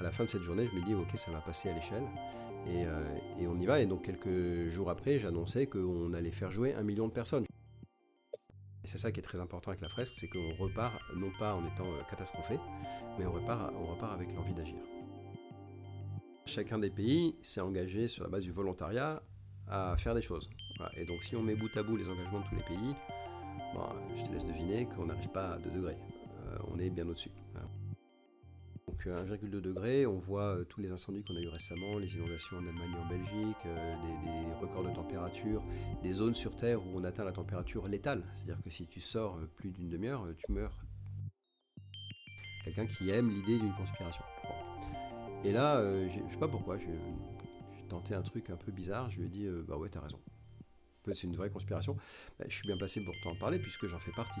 à la fin de cette journée, je me dis, ok, ça va passer à l'échelle. Et, et, on y va. Et donc quelques jours après, j'annonçais qu'on allait faire jouer un million de personnes. Et c'est ça qui est très important avec la fresque, c'est qu'on repart, non pas en étant catastrophé, mais on repart, on repart avec l'envie d'agir. Chacun des pays s'est engagé sur la base du volontariat à faire des choses. Et donc si on met bout à bout les engagements de tous les pays, je te laisse deviner qu'on n'arrive pas à 2 degrés. Euh, on est bien au-dessus. Donc 1,2 euh, degré, on voit euh, tous les incendies qu'on a eu récemment, les inondations en Allemagne et en Belgique, des, records de température, des zones sur Terre où on atteint la température létale. C'est-à-dire que si tu sors plus d'une demi-heure, tu meurs. Quelqu'un qui aime l'idée d'une conspiration. Et là, je je sais pas pourquoi, j'ai tenté un truc un peu bizarre, je lui ai dit, bah ouais, t'as raison c'est une vraie conspiration, bah, je suis bien placé pour t'en parler puisque j'en fais partie.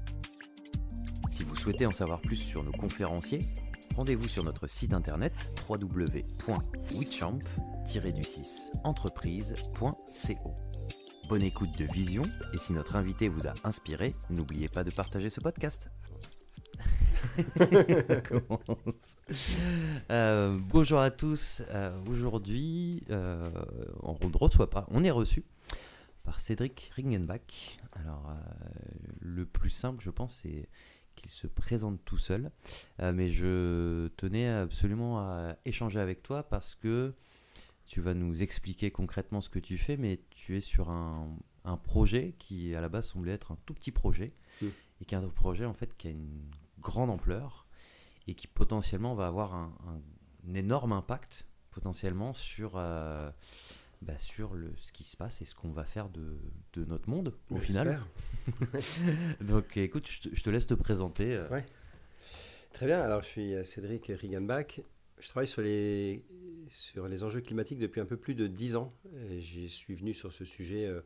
Si vous souhaitez en savoir plus sur nos conférenciers, rendez-vous sur notre site internet www.wichamp-entreprise.co. Bonne écoute de Vision et si notre invité vous a inspiré, n'oubliez pas de partager ce podcast. Euh, bonjour à tous. Euh, aujourd'hui, euh, on ne reçoit pas, on est reçu par Cédric Ringenbach. Alors, le plus simple, je pense, c'est qu'il se présente tout seul. Euh, mais je tenais absolument à échanger avec toi parce que tu vas nous expliquer concrètement ce que tu fais, mais tu es sur un, un projet qui à la base semblait être un tout petit projet mmh. et qui est un projet en fait qui a une grande ampleur et qui potentiellement va avoir un, un énorme impact potentiellement sur euh, bah, sur le, ce qui se passe et ce qu'on va faire de, de notre monde au final. Donc écoute, je te, laisse te présenter. Euh. Ouais. Très bien, alors je suis euh, Cédric Riganbach. Je travaille sur les, sur les enjeux climatiques depuis un peu plus de 10 ans. J'y suis venu sur ce sujet, euh,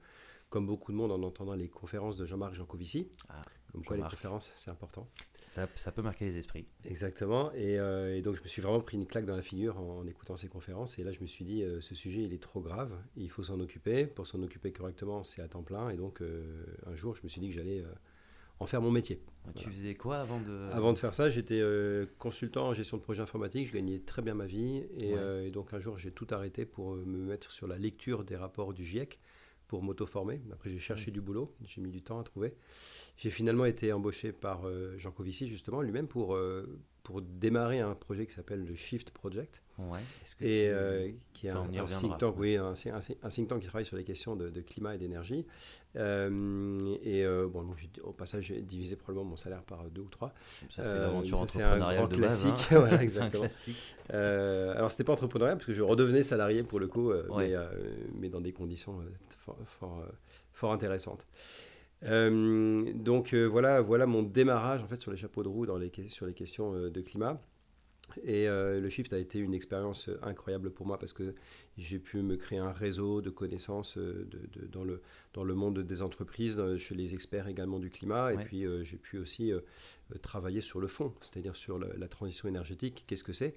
comme beaucoup de monde, en entendant les conférences de Jean-Marc Jancovici. Ah. Comme quoi, les conférences, c'est important. Ça, ça, peut marquer les esprits. Exactement. Euh, et, donc, je me suis vraiment pris une claque dans la figure en, écoutant ces conférences. Et là, je me suis dit, euh, ce sujet, il est trop grave. Il faut s'en occuper. Pour s'en occuper correctement, c'est à temps plein. Et donc, euh, un jour, je me suis dit que j'allais en faire mon métier. Tu faisais quoi avant de... Avant de faire ça, j'étais consultant en gestion de projet informatique. Je gagnais très bien ma vie. Et, et donc, un jour, j'ai tout arrêté pour me mettre sur la lecture des rapports du GIEC pour m'auto-former. Après, j'ai cherché du boulot. J'ai mis du temps à trouver. J'ai finalement été embauché par euh, Jean Covici, justement, lui-même, pour, euh, pour démarrer un projet qui s'appelle le Shift Project. Ouais. et euh, qui est un, think tank, oui, un, un, think tank qui travaille sur les questions de, climat et d'énergie. et bon, au passage, j'ai divisé probablement mon salaire par deux ou trois. Ça, c'est l'aventure entrepreneuriale de classique. Base, hein. voilà, exactement. un classique. alors, c'était pas entrepreneurial parce que je redevenais salarié pour le coup, mais, mais, dans des conditions fort, fort, fort intéressantes. Euh, donc euh, voilà, voilà mon démarrage en fait sur les chapeaux de roue dans les, sur les questions euh, de climat. Et le Shift a été une expérience incroyable pour moi parce que j'ai pu me créer un réseau de connaissances de, dans, le, dans le monde des entreprises, chez les experts également du climat. Et puis j'ai pu aussi travailler sur le fond, c'est-à-dire sur la transition énergétique. Qu'est-ce que c'est?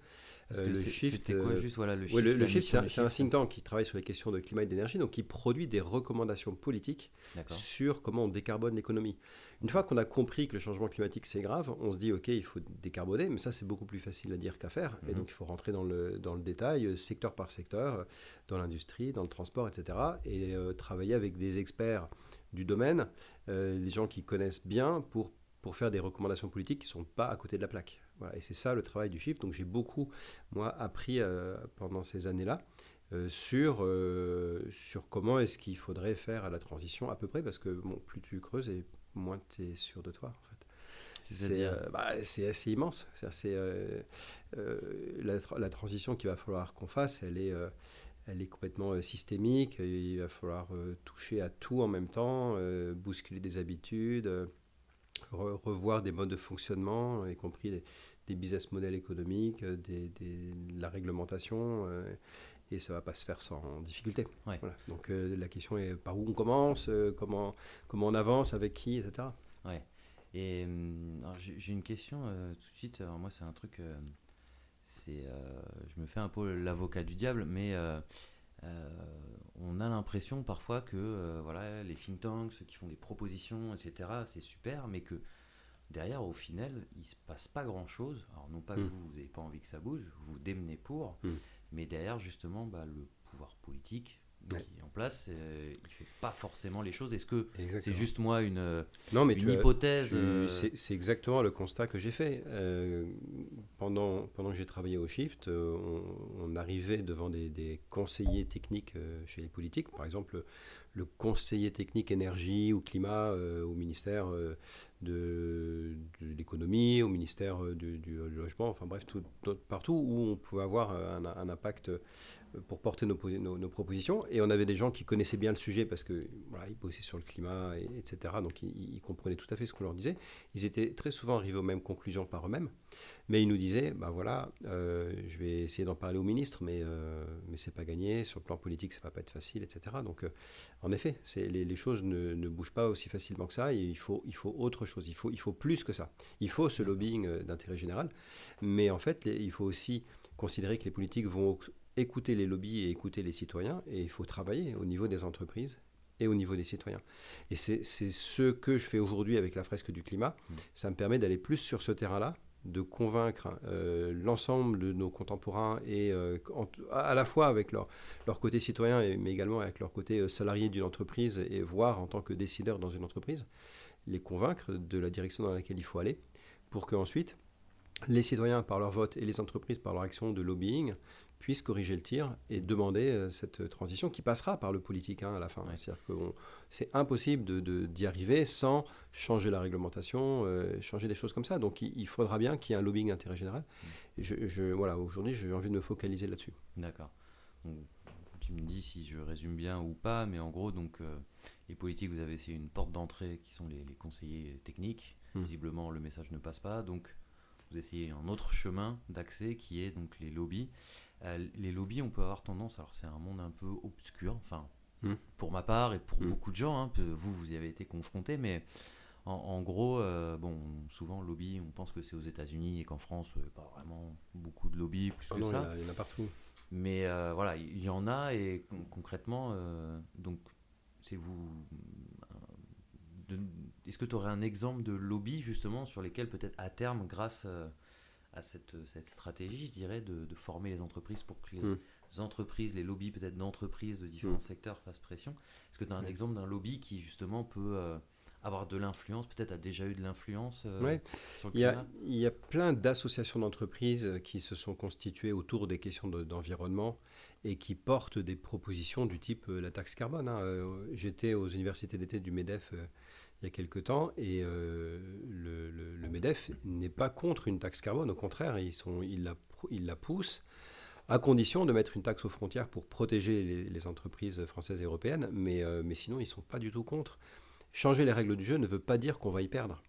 Euh, le shift, quoi, euh, juste, voilà, le shift, le, shift c'est un, think tank qui travaille sur les questions de climat et d'énergie, donc qui produit des recommandations politiques sur comment on décarbone l'économie. Une fois qu'on a compris que le changement climatique c'est grave, on se dit ok, il faut décarboner, mais ça c'est beaucoup plus facile à dire qu'à faire, et mhm. donc il faut rentrer dans le, dans le détail, euh, secteur par secteur, dans l'industrie, dans le transport, etc., et travailler avec des experts du domaine, des gens qui connaissent bien pour pour faire des recommandations politiques qui ne sont pas à côté de la plaque. Voilà, et c'est ça le travail du Shift. Donc j'ai beaucoup, moi, appris euh, pendant ces années-là. sur, sur comment est-ce qu'il faudrait faire à la transition à peu près, parce que bon, plus tu creuses et moins tu es sûr de toi. En fait. C'est bah, assez immense. C'est la, la, transition qu'il va falloir qu'on fasse, elle est, elle est complètement euh, systémique. Il va falloir euh, toucher à tout en même temps, euh, bousculer des habitudes, revoir des modes de fonctionnement, y compris des, business models économiques, des, la réglementation. et ça ne va pas se faire sans difficulté. Donc la question est par où on commence, comment, comment on avance, avec qui, etc. Ouais. Et hum, j'ai une question tout de suite. moi, c'est un truc c'est, euh, je me fais un peu l'avocat du diable, mais euh, euh, on a l'impression parfois que voilà, les think tanks, ceux qui font des propositions, etc., c'est super, mais que derrière, au final, il se passe pas grand-chose. Alors non pas que hmm. vous n'avez pas envie que ça bouge, vous vous démenez pour, hmm. mais derrière, justement, bah, le pouvoir politique qui est en place, euh, il fait pas forcément les choses. Est-ce que c'est juste moi une, non, mais une hypothèse euh, C'est exactement le constat que j'ai fait. Euh, pendant, pendant que j'ai travaillé au Shift, on, arrivait devant des, des conseillers techniques chez les politiques. Par exemple, le conseiller technique énergie ou climat au ministère de, l'économie, au ministère du, logement, enfin bref, tout, partout où on pouvait avoir un, un impact pour porter nos, nos, propositions. Et on avait des gens qui connaissaient bien le sujet parce que voilà, bossaient sur le climat, et, etc. Donc ils, comprenaient tout à fait ce qu'on leur disait. Ils étaient très souvent arrivés aux mêmes conclusions par eux-mêmes. Mais ils nous disaient, bah voilà, euh, je vais essayer d'en parler au ministre, mais, euh, mais c'est pas gagné. Sur le plan politique, ça va pas être facile, etc. Donc euh, en effet, les, les, choses ne, bougent pas aussi facilement que ça. Il faut, il faut autre chose. Il faut, il faut plus que ça. Il faut ce lobbying d'intérêt général. Mais en fait, il faut aussi considérer que les politiques vont écouter les lobbies et écouter les citoyens, et il faut travailler au niveau des entreprises et au niveau des citoyens. Et c'est ce que je fais aujourd'hui avec la fresque du climat. Mmh. Ça me permet d'aller plus sur ce terrain-là, de convaincre euh, l'ensemble de nos contemporains, et euh, à la fois avec leur, leur côté citoyen, mais également avec leur côté euh, salarié d'une entreprise, et voir en tant que décideur dans une entreprise, les convaincre de la direction dans laquelle il faut aller, pour qu'ensuite, les citoyens, par leur vote, et les entreprises, par leur action de lobbying, puisse corriger le tir et demander euh, cette transition qui passera par le politique hein, à la fin. C'est-à-dire que c'est impossible d'y arriver sans changer la réglementation, euh, changer des choses comme ça. Donc il, faudra bien qu'il y ait un lobbying d'intérêt général. Et je, voilà, aujourd'hui, j'ai envie de me focaliser là-dessus. D'accord. Tu me dis si je résume bien ou pas, mais en gros, donc euh, les politiques, vous avez essayé une porte d'entrée qui sont les, conseillers techniques. Mmh. Visiblement, le message ne passe pas, donc vous essayez un autre chemin d'accès qui est donc les lobbies. Euh, les lobbies, on peut avoir tendance, alors c'est un monde un peu obscur, enfin, hmm. pour ma part et pour hmm. beaucoup de gens, hein, vous, vous y avez été confronté, mais en, gros, euh, bon, souvent, lobby, on pense que c'est aux États-Unis et qu'en France, il n'y a pas vraiment beaucoup de lobbies plus ah que ça. Il y, en a partout. Mais euh, voilà, il y, en a et concrètement, donc, c'est vous. Est-ce que tu aurais un exemple de lobby justement sur lesquels peut-être à terme, grâce à cette, cette stratégie, je dirais, de, de, former les entreprises pour que les hmm. entreprises, les lobbies peut-être d'entreprises de différents hmm. secteurs fassent pression? Est-ce que tu as un exemple d'un lobby qui justement peut euh, avoir de l'influence, peut-être a déjà eu de l'influence euh, sur le il y, a, il y a plein d'associations d'entreprises qui se sont constituées autour des questions d'environnement et qui portent des propositions du type euh, la taxe carbone. Hein. J'étais aux universités d'été du MEDEF il y a quelque temps, et euh, le, MEDEF n'est pas contre une taxe carbone, au contraire, ils, sont, ils, la, ils la poussent à condition de mettre une taxe aux frontières pour protéger les, entreprises françaises et européennes, mais, euh, mais sinon, ils ne sont pas du tout contre. Changer les règles du jeu ne veut pas dire qu'on va y perdre.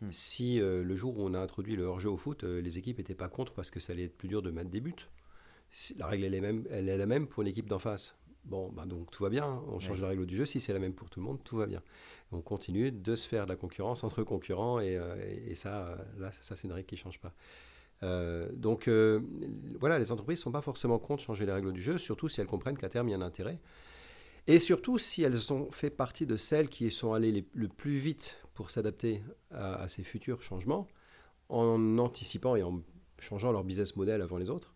Hmm. Si euh, le jour où on a introduit le hors-jeu au foot, les équipes n'étaient pas contre parce que ça allait être plus dur de mettre des buts, la règle elle est, même, elle est la même pour l'équipe d'en face. Bon, bah donc tout va bien, on change la règle du jeu, si c'est la même pour tout le monde, tout va bien. On continue de se faire de la concurrence entre concurrents et, euh, ça, là, ça, c'est une règle qui ne change pas. Euh, donc euh, voilà, les entreprises ne sont pas forcément contre changer les règles du jeu, surtout si elles comprennent qu'à terme il y a un intérêt. Et surtout si elles ont fait partie de celles qui sont allées le plus vite pour s'adapter à, ces futurs changements, en anticipant et en changeant leur business model avant les autres.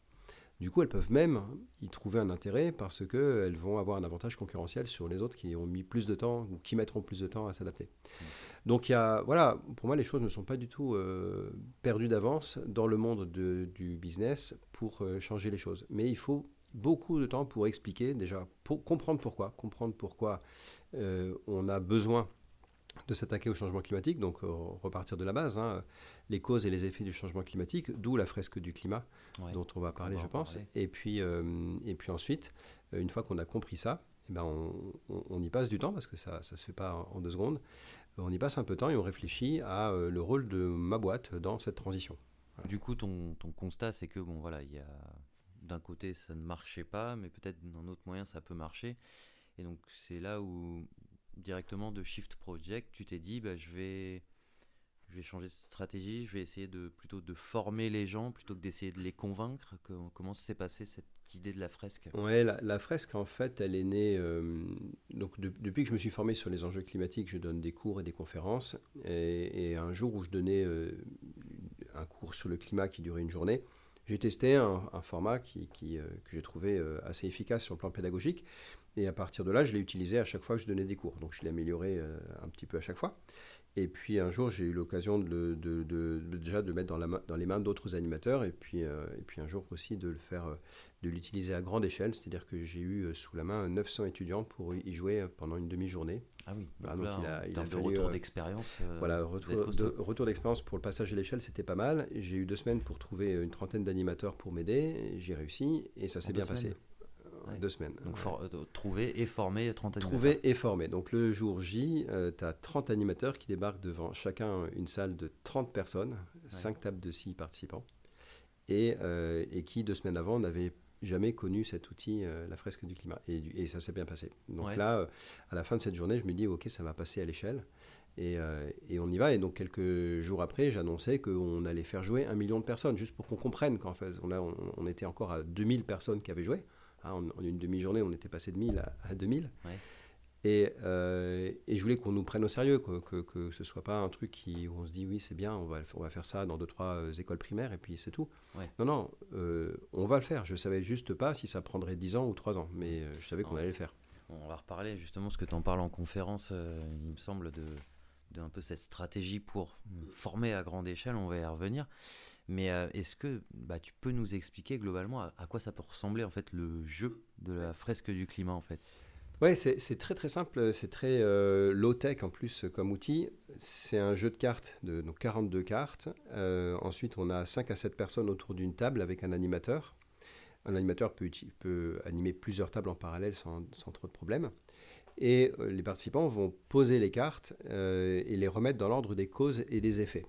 Du coup, elles peuvent même y trouver un intérêt parce qu'elles vont avoir un avantage concurrentiel sur les autres qui ont mis plus de temps ou qui mettront plus de temps à s'adapter. Mmh. Donc, il y a, voilà, pour moi, les choses ne sont pas du tout euh, perdues d'avance dans le monde du business pour euh, changer les choses. Mais il faut beaucoup de temps pour expliquer, déjà, pour comprendre pourquoi, comprendre pourquoi on a besoin de s'attaquer au changement climatique, donc repartir de la base, hein, les causes et les effets du changement climatique, d'où la fresque du climat dont on va parler, je pense. Et, puis, et puis ensuite, une fois qu'on a compris ça, eh ben on, y passe du temps parce que ça ne se fait pas en deux secondes. On y passe un peu de temps et on réfléchit à le rôle de ma boîte dans cette transition. Du coup, ton, ton constat, c'est que bon, voilà, il y a d'un côté ça ne marchait pas, mais peut-être d'un autre moyen ça peut marcher. Et donc c'est là où directement de Shift Project, tu t'es dit, bah, je vais changer de stratégie, je vais essayer de plutôt de former les gens plutôt que d'essayer de les convaincre. comment s'est passée cette idée de la fresque? Ouais, la, fresque en fait, elle est née. Euh, donc depuis que je me suis formé sur les enjeux climatiques, je donne des cours et des conférences. Et, un jour où je donnais euh, un cours sur le climat qui durait une journée, j'ai testé un, format euh, que j'ai trouvé assez efficace sur le plan pédagogique. Et à partir de là, je l'ai utilisé à chaque fois que je donnais des cours. Donc je l'ai amélioré un petit peu à chaque fois. Et puis un jour, j'ai eu l'occasion de, de, déjà de le mettre dans, la, dans les mains d'autres animateurs, et puis, euh, et puis un jour aussi de le faire, euh, de l'utiliser à grande échelle, c'est-à-dire que j'ai eu euh, sous la main 900 étudiants pour y jouer pendant une demi-journée. Ah oui, donc, là, il a, il a retour d'expérience. voilà, retour, de, retour d'expérience pour le passage à l'échelle, c'était pas mal. J'ai eu deux semaines pour trouver une trentaine d'animateurs pour m'aider, j'ai réussi, et ça s'est bien passé deux semaines. Donc euh, trouver et former 30 animateurs. Trouver et former. Donc le jour J, euh, tu as 30 animateurs qui débarquent devant chacun une salle de 30 personnes, 5 tables de 6 participants, et, euh, et, qui deux semaines avant n'avaient jamais connu cet outil, la fresque du climat. Et, et ça s'est bien passé. Donc là, à la fin de cette journée, je me dis, ok, ça va passer à l'échelle. Et, et, on y va. Et donc, quelques jours après, j'annonçais qu'on allait faire jouer un million de personnes, juste pour qu'on comprenne qu'en fait, on, a, on, était encore à 2000 personnes qui avaient joué. Ah, en, une demi-journée, on était passé de 1000 à, 2000. Et, euh, et, je voulais qu'on nous prenne au sérieux, que, que, ce soit pas un truc qui, où on se dit oui, c'est bien, on va, on va faire ça dans deux, trois euh, écoles primaires et puis c'est tout. Non, non, euh, on va le faire. Je savais juste pas si ça prendrait 10 ans ou 3 ans, mais je savais qu'on allait le faire. On va reparler justement, ce que tu en parles en conférence, il me semble, de, de, un peu cette stratégie pour former à grande échelle, on va y revenir. Mais euh, est-ce que bah, tu peux nous expliquer globalement à, quoi ça peut ressembler en fait le jeu de la fresque du climat en fait? Ouais, c'est très très simple, c'est très euh, low-tech en plus comme outil. C'est un jeu de cartes, de donc 42 cartes. Euh, ensuite, on a 5 à 7 personnes autour d'une table avec un animateur. Un animateur peut, peut animer plusieurs tables en parallèle sans, sans trop de problèmes. Et les participants vont poser les cartes et les remettre dans l'ordre des causes et des effets.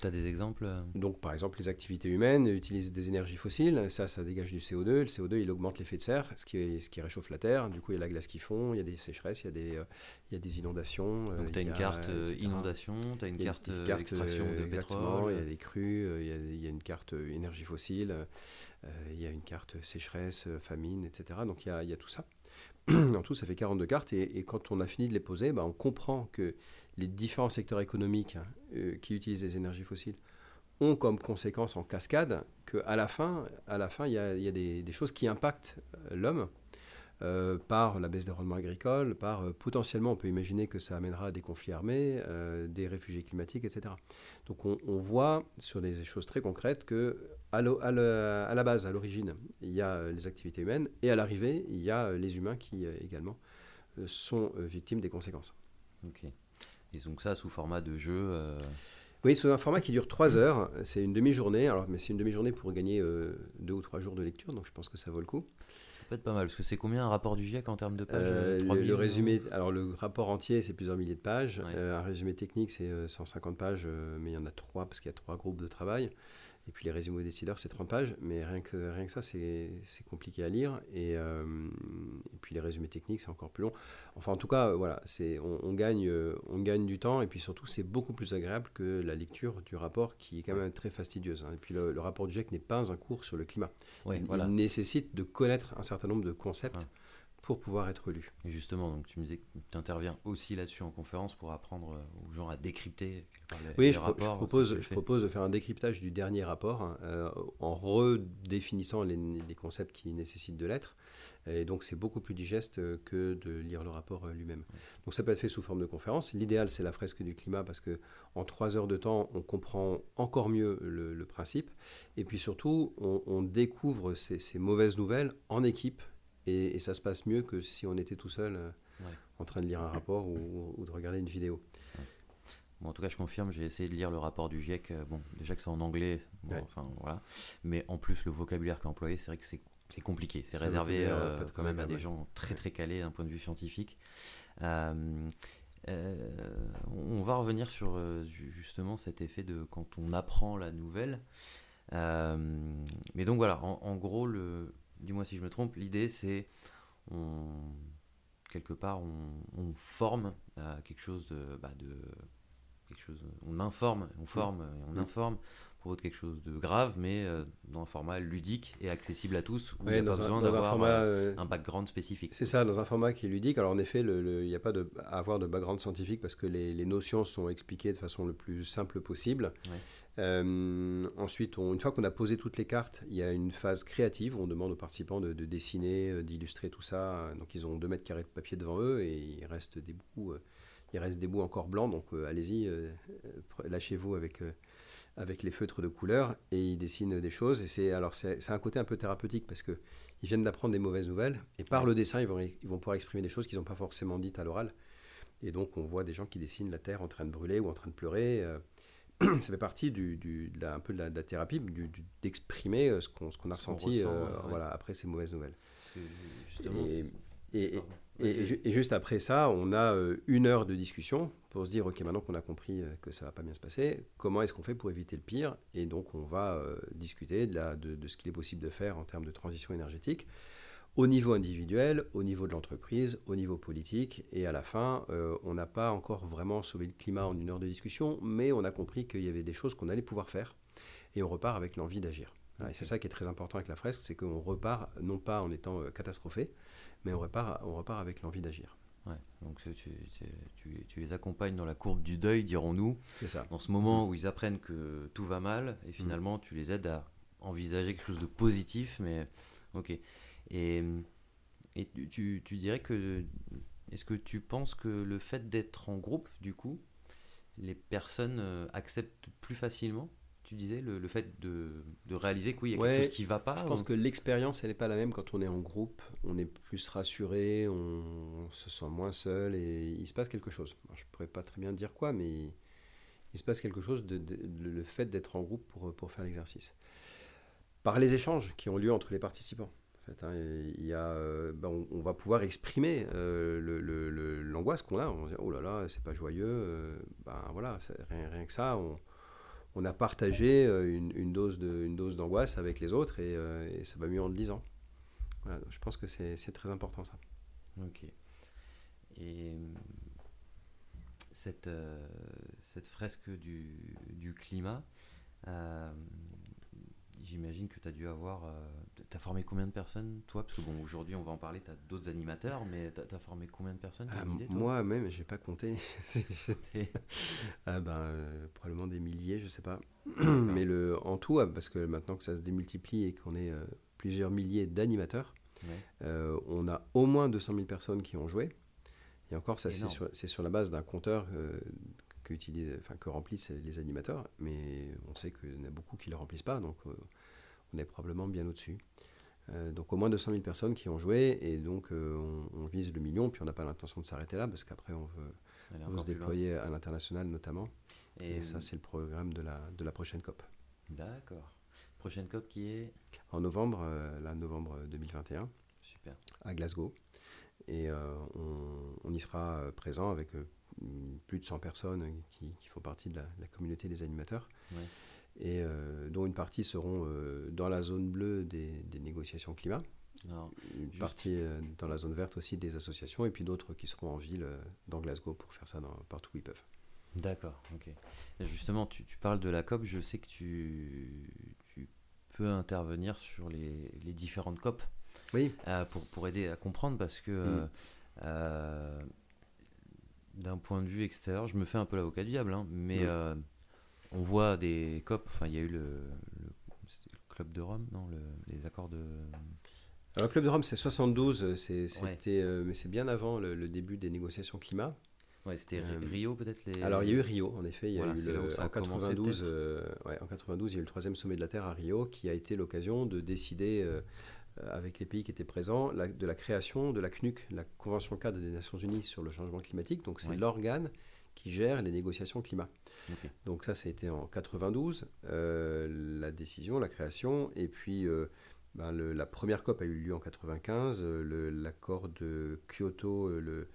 Tu as des exemples euh Donc, par exemple, les activités humaines utilisent des énergies fossiles. Ça, ça dégage du CO2. Le CO2, il augmente l'effet de serre, ce qui, ce qui réchauffe la Terre. Du coup, il y a la glace qui fond, il y a des sécheresses, il y a des, euh, il y a des inondations. Euh, Donc, tu as une carte inondation, tu as une carte, extraction de pétrole. Il y a des crues, il y a, il y a une carte énergie fossile, il y a une carte sécheresse, famine, etc. Donc, il y a, il y a tout ça. en tout, ça fait 42 cartes. Et, quand on a fini de les poser, bah, on comprend que les différents secteurs économiques euh, qui utilisent des énergies fossiles ont comme conséquence en cascade qu'à la fin, à la fin, il y a, des, choses qui impactent euh, l'homme euh, par la baisse des rendements agricoles, par potentiellement, on peut imaginer que ça amènera à des conflits armés, des réfugiés climatiques, etc. Donc on, voit sur des choses très concrètes que à, la base, à l'origine, il y a les activités humaines et à l'arrivée, il y a les humains qui également sont victimes des conséquences. Ok. Et donc ça sous format de jeu euh, Oui, sous un format qui dure 3 heures. C'est une demi-journée, alors, mais c'est une demi-journée pour gagner 2 euh, ou 3 jours de lecture, donc je pense que ça vaut le coup. Ça peut être pas mal, parce que c'est combien un rapport du GIEC en termes de pages euh, le, résumé, alors le rapport entier, c'est plusieurs milliers de pages. un résumé technique, c'est 150 pages, mais il y en a 3 parce qu'il y a 3 groupes de travail. Et puis les résumés aux décideurs, c'est 30 pages, mais rien que, rien que ça, c'est compliqué à lire. Et, euh, et, puis les résumés techniques, c'est encore plus long. Enfin, en tout cas, voilà, on, on, gagne, euh, on gagne du temps, et puis surtout, c'est beaucoup plus agréable que la lecture du rapport, qui est quand même très fastidieuse. Hein. Et puis le, rapport du GIEC n'est pas un cours sur le climat. il, voilà. nécessite de connaître un certain nombre de concepts pour pouvoir être lu. Et justement, donc tu me disais que tu interviens aussi là-dessus en conférence pour apprendre euh, aux gens à décrypter les, oui, je, rapports. Je propose, je propose de faire un décryptage du dernier rapport hein, euh, en redéfinissant les, les, concepts qui nécessitent de l'être. Et donc c'est beaucoup plus digeste que de lire le rapport lui-même. Donc ça peut être fait sous forme de conférence. L'idéal c'est la fresque du climat parce que en trois heures de temps on comprend encore mieux le, principe. Et puis surtout on, découvre ces, mauvaises nouvelles en équipe et, ça se passe mieux que si on était tout seul en train de lire un rapport ou de regarder une vidéo en tout cas, je confirme, j'ai essayé de lire le rapport du GIEC. Euh, bon, déjà que c'est en anglais, enfin voilà. Mais en plus, le vocabulaire est employé, c'est vrai que c'est compliqué. C'est réservé euh, quand même à des gens très très calés d'un point de vue scientifique. Euh, on va revenir sur justement cet effet de quand on apprend la nouvelle. mais donc voilà, en, gros, le, dis-moi si je me trompe, l'idée c'est quelque part on, forme à quelque chose de, bah, de chose, on informe, on forme, on informe pour quelque chose de grave, mais euh, dans un format ludique et accessible à tous, où il n'y a pas besoin d'avoir euh, un, background spécifique. C'est ça, dans un format qui est ludique. Alors en effet, il n'y a pas de, à avoir de background scientifique parce que les, notions sont expliquées de façon le plus simple possible. Euh, ensuite, une fois qu'on a posé toutes les cartes, il y a une phase créative où on demande aux participants de, de dessiner, d'illustrer tout ça. Donc ils ont deux mètres carrés de papier devant eux et il reste des bouts il reste des bouts encore blancs, donc euh, allez-y, euh, lâchez-vous avec, euh, avec les feutres de couleur et ils dessinent des choses. Et c'est alors c'est un côté un peu thérapeutique parce que ils viennent d'apprendre des mauvaises nouvelles et par le dessin ils vont, ils vont pouvoir exprimer des choses qu'ils n'ont pas forcément dites à l'oral. Et donc on voit des gens qui dessinent la terre en train de brûler ou en train de pleurer. Ça fait partie du, du un peu de la, thérapie, d'exprimer ce qu'on a ressenti voilà, après ces mauvaises nouvelles. et, et, juste après ça, on a euh, une heure de discussion pour se dire, OK, maintenant qu'on a compris euh, que ça va pas bien se passer, comment est-ce qu'on fait pour éviter le pire? Et donc, on va euh, discuter de, de, ce qu'il est possible de faire en termes de transition énergétique au niveau individuel, au niveau de l'entreprise, au niveau politique. Et à la fin, on n'a pas encore vraiment sauvé le climat en une heure de discussion, mais on a compris qu'il y avait des choses qu'on allait pouvoir faire. Et on repart avec l'envie d'agir. Et c'est ça qui est très important avec la fresque, c'est qu'on repart non pas en étant catastrophé, mais on repart, on repart avec l'envie d'agir. Ouais, donc tu, tu, tu, les accompagnes dans la courbe du deuil, dirons-nous. C'est ça. Dans ce moment où ils apprennent que tout va mal, et finalement tu les aides à envisager quelque chose de positif, mais ok. Et, et tu, tu dirais que. Est-ce que tu penses que le fait d'être en groupe, du coup, les personnes euh, acceptent plus facilement tu disais, le, fait de, de, réaliser qu'il y a quelque chose qui ne va pas Je pense que l'expérience, elle n'est pas la même quand on est en groupe. On est plus rassuré, on, se sent moins seul et il se passe quelque chose. je ne pourrais pas très bien dire quoi, mais il, se passe quelque chose de, le fait d'être en groupe pour, pour faire l'exercice. Par les échanges qui ont lieu entre les participants. En fait, hein, il y a, euh, ben, on, va pouvoir exprimer euh, l'angoisse qu'on a. On va dire, oh là là, c'est pas joyeux. Euh, ben voilà, rien, rien que ça, on, a partagé une, dose d'angoisse avec les autres et, ça va mieux en le disant. je pense que c'est très important ça. Ok. Et cette, fresque du climat, J'imagine que tu as dû avoir. Euh, tu as formé combien de personnes, toi? Parce que bon, aujourd'hui, on va en parler, tu as d'autres animateurs, mais tu as, formé combien de personnes ah, Moi-même, j'ai pas compté. ah ben, euh, probablement des milliers, je sais pas. mais le, en tout, ah, parce que maintenant que ça se démultiplie et qu'on est euh, plusieurs milliers d'animateurs, on a au moins 200 000 personnes qui ont joué. Et encore, ça, c'est sur, sur, la base d'un compteur que, enfin, que remplissent les animateurs, mais on sait qu'il y en a beaucoup qui ne le remplissent pas, donc on est probablement bien au-dessus. Euh, donc au moins 200 000 personnes qui ont joué et donc euh, on, vise le million puis on n'a pas l'intention de s'arrêter là parce qu'après on veut, se déployer à l'international notamment et, ça c'est le programme de la, de la prochaine COP. D'accord. Prochaine COP qui est? En novembre, euh, la novembre 2021. Super. À Glasgow. Et on, y sera présent avec plus de 100 personnes qui, font partie de la, communauté des animateurs. Ouais et euh, dont une partie seront euh, dans la zone bleue des, négociations climat, une partie euh, dans la zone verte aussi des associations, et puis d'autres qui seront en ville, dans Glasgow, pour faire ça dans, partout où ils peuvent. D'accord, ok. justement, tu, parles de la COP, je sais que tu, tu peux intervenir sur les, les différentes COP oui. pour, pour aider à comprendre, parce que mm. D'un point de vue extérieur, je me fais un peu l'avocat du diable, hein, mais mm on voit des COP, enfin il y a eu le, club de Rome, non, les accords de... Alors, le Club de Rome, c'est 72, c'était, mais c'est bien avant le, début des négociations climat. Ouais, c'était Rio peut-être les... Alors il y a eu Rio, en effet. Il y a eu en, 92, ouais, en 92, il y a eu le troisième sommet de la Terre à Rio qui a été l'occasion de décider euh, avec les pays qui étaient présents, de la création de la CNUC, la Convention cadre des Nations Unies sur le changement climatique. Donc c'est l'organe qui gère les négociations climat. Donc ça, ça a été en 92, euh, la décision, la création, et puis euh, ben, la première COP a eu lieu en 95, l'accord de Kyoto, le,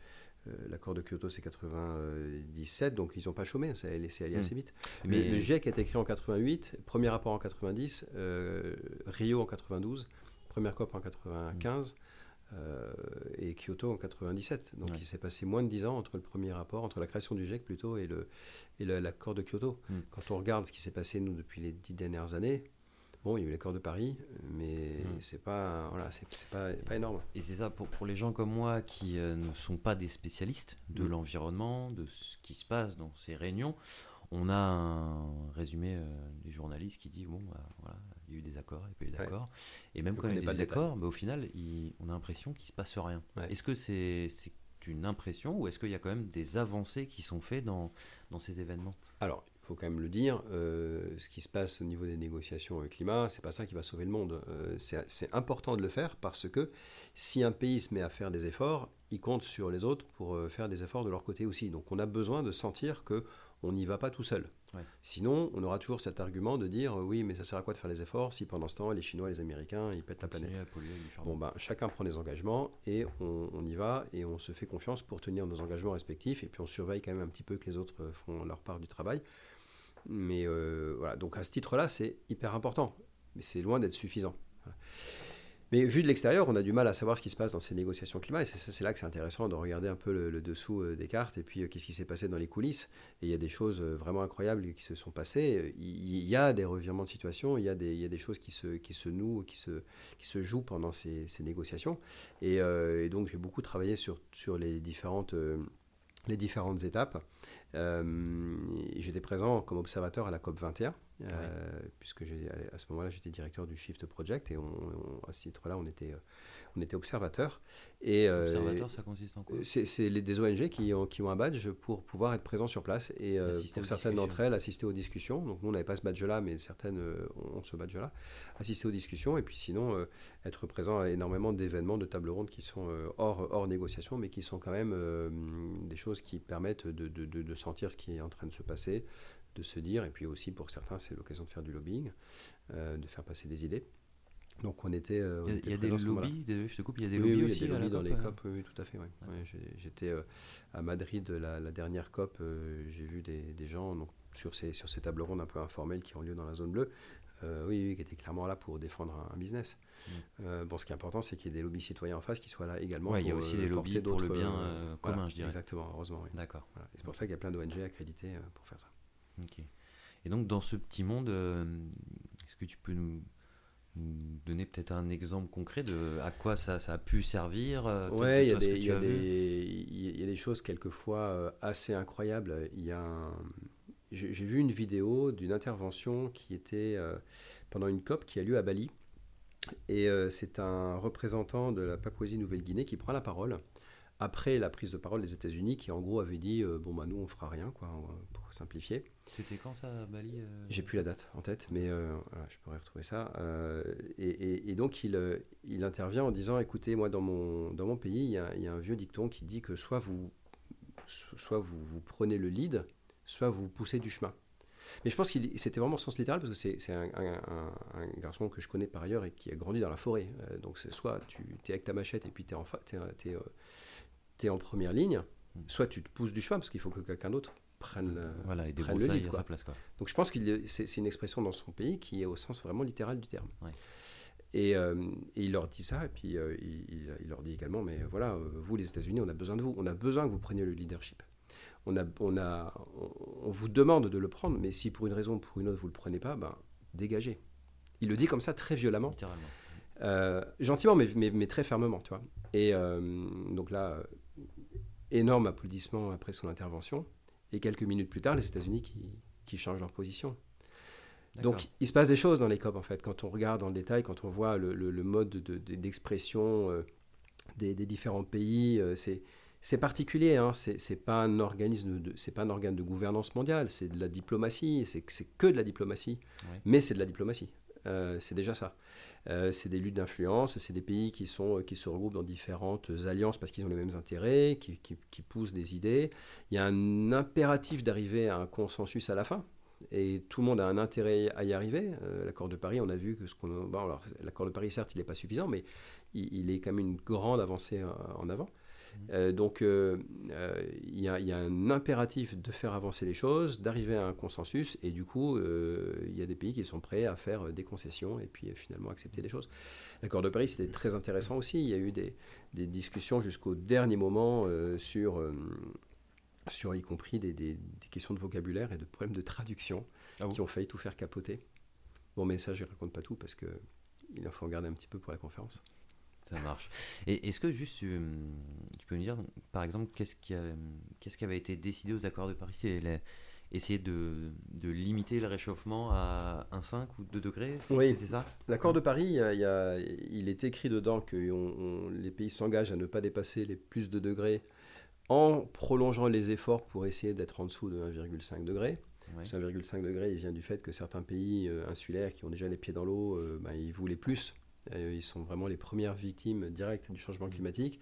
L'accord de Kyoto, c'est 97, donc ils n'ont pas chômé, ça a laissé aller hmm. assez vite. Mais le, GIEC a été créé en 88, premier rapport en 90, Rio en 92, première COP en 95 euh, et Kyoto en 97. Donc il s'est passé moins de 10 ans entre le premier rapport, entre la création du GIEC plutôt et le et l'accord de Kyoto. Mm. Quand on regarde ce qui s'est passé nous depuis les dix dernières années, Bon, il y a eu l'accord de Paris, mais mm. c'est pas, voilà, c'est, pas, pas, énorme. Et c'est ça, pour, pour, les gens comme moi qui euh, ne sont pas des spécialistes de mm. l'environnement, de ce qui se passe dans ces réunions, on a un résumé euh, des journalistes qui dit bon, bah, voilà, il y a eu des accords, il n'y a pas eu d'accords. Et même quand il y a des accords, bah, au final, on a l'impression qu'il ne se passe rien. Est-ce que c'est une impression ou est-ce qu'il y a quand même des avancées qui sont faites dans, dans ces événements? Alors, il faut quand même le dire, euh, ce qui se passe au niveau des négociations climat, c'est pas ça qui va sauver le monde. Euh, c'est important de le faire parce que si un pays se met à faire des efforts, il compte sur les autres pour euh, faire des efforts de leur côté aussi. Donc on a besoin de sentir que on n'y va pas tout seul. Sinon, on aura toujours cet argument de dire oui, mais ça sert à quoi de faire les efforts si pendant ce temps les Chinois, les Américains, ils pètent la planète? Bon, ben, chacun prend des engagements et on, y va et on se fait confiance pour tenir nos engagements respectifs et puis on surveille quand même un petit peu que les autres euh, font leur part du travail. Mais euh, voilà, donc à ce titre-là, c'est hyper important, mais c'est loin d'être suffisant. Mais vu de l'extérieur, on a du mal à savoir ce qui se passe dans ces négociations climat. Et c'est là que c'est intéressant de regarder un peu le, dessous euh, des cartes et puis euh, qu'est-ce qui s'est passé dans les coulisses. Et il y a des choses euh, vraiment incroyables qui se sont passées. Il y a des revirements de situation, il y a des, choses qui se, nouent, qui se, jouent pendant ces, négociations. Et, donc j'ai beaucoup travaillé sur, sur les, différentes, les différentes étapes. J'étais présent comme observateur à la COP 21. Euh, puisque à ce moment-là j'étais directeur du Shift Project et on, à ce titre-là on était, euh, on était observateur. Et, euh, observateur, ça consiste en quoi? C'est des ONG qui ont, qui ont un badge pour pouvoir être présents sur place et pour certaines d'entre elles assister aux discussions. Donc nous on n'avait pas ce badge-là, mais certaines ont ce badge-là. Assister aux discussions et puis sinon être présent à énormément d'événements, de tables rondes qui sont hors, hors négociation, mais qui sont quand même des choses qui permettent de, de, de sentir ce qui est en train de se passer, de se dire, et puis aussi pour certains, c'est l'occasion de faire du lobbying, euh, de faire passer des idées. Donc on était. Euh, il y a, des lobbies, je te coupe, il y a des lobbies aussi. Il y a des lobbies dans les COP, oui, tout à fait. J'étais euh, à Madrid, la, la dernière COP, j'ai vu des, des, gens donc, sur, ces, sur ces tables rondes un peu informelles qui ont lieu dans la zone bleue, oui, oui, qui étaient clairement là pour défendre un, business. Mm. bon, ce qui est important, c'est qu'il y ait des lobbies citoyens en face qui soient là également. Oui, il y a aussi des lobbies pour le bien commun, je dirais. Exactement, heureusement. D'accord. C'est pour ça qu'il y a plein d'ONG accréditées pour faire ça. Ok. Et donc dans ce petit monde, euh, est-ce que tu peux nous, donner peut-être un exemple concret de à quoi ça, ça a pu servir euh, Oui, il y, y, a des choses quelquefois euh, assez incroyables. Il y a J'ai vu une vidéo d'une intervention qui était pendant une COP qui a lieu à Bali. Et c'est un représentant de la Papouasie-Nouvelle-Guinée qui prend la parole après la prise de parole des États-Unis qui en gros avait dit bon bah nous on fera rien quoi pour simplifier c'était quand ça, à Bali euh? J'ai plus la date en tête, mais euh, je pourrais retrouver ça. Euh, et, donc, il, il, intervient en disant Écoutez, moi, dans mon, dans mon pays, il y, a, un vieux dicton qui dit que soit vous, soit vous, vous prenez le lead, soit vous poussez du chemin. Mais je pense que c'était vraiment sens littéral parce que c'est un, garçon que je connais par ailleurs et qui a grandi dans la forêt. donc, soit tu es avec ta machette et puis tu es, es, es, en première ligne, hmm. soit tu te pousses du chemin parce qu'il faut que quelqu'un d'autre prennent le, voilà, et le lead. Quoi. Sa place, quoi. Donc je pense que c'est une expression dans son pays qui est au sens vraiment littéral du terme. Et, euh, et, il leur dit ça, et puis euh, il, il, leur dit également, mais voilà, euh, vous les États-Unis, on a besoin de vous, on a besoin que vous preniez le leadership. On, a, on, a, on, vous demande de le prendre, mais si pour une raison ou pour une autre vous ne le prenez pas, ben, dégagez. Il le dit comme ça très violemment. gentiment, mais, mais, mais, très fermement, tu vois. Et donc là, énorme applaudissement après son intervention. Et quelques minutes plus tard, les États-Unis qui, qui changent leur position. Donc il se passe des choses dans les COP en fait, quand on regarde dans le détail, quand on voit le, mode d'expression de, des, différents pays, c'est c'est particulier, hein. c'est pas un organisme, c'est pas un organe de gouvernance mondiale, c'est de la diplomatie, c'est que de la diplomatie, mais c'est de la diplomatie. Euh, c'est déjà ça. Euh, c'est des luttes d'influence, c'est des pays qui, sont, qui se regroupent dans différentes alliances parce qu'ils ont les mêmes intérêts, qui, qui, poussent des idées. Il y a un impératif d'arriver à un consensus à la fin. Et tout le monde a un intérêt à y arriver. Euh, l'accord de Paris, on a vu que ce qu'on. Bon, l'accord de Paris, certes, il n'est pas suffisant, mais il, est quand même une grande avancée en avant. Euh, donc euh, euh, il y, a un impératif de faire avancer les choses, d'arriver à un consensus, et du coup il y a des pays qui sont prêts à faire des concessions et puis finalement accepter des choses. L'accord de Paris c'était très intéressant aussi, il y a eu des, discussions jusqu'au dernier moment sur, sur y compris des, questions de vocabulaire et de problèmes de traduction ah qui ont failli tout faire capoter. Bon mais ça je ne raconte pas tout parce que il faut en garder un petit peu pour la conférence. Ça marche. Et est-ce que juste tu, peux me dire, par exemple, qu'est-ce qui, qu'est-ce qui avait été décidé aux accords de Paris? C'est essayer de, de, limiter le réchauffement à 1,5 ou 2 degrés Oui, c'est ça? L'accord de Paris, il, y a, il est écrit dedans que les pays s'engagent à ne pas dépasser les plus de degrés en prolongeant les efforts pour essayer d'être en dessous de 1,5 degré. 1,5 degré, il vient du fait que certains pays euh, insulaires qui ont déjà les pieds dans l'eau, euh, ben, ils voulaient plus euh, ils sont vraiment les premières victimes directes du changement climatique.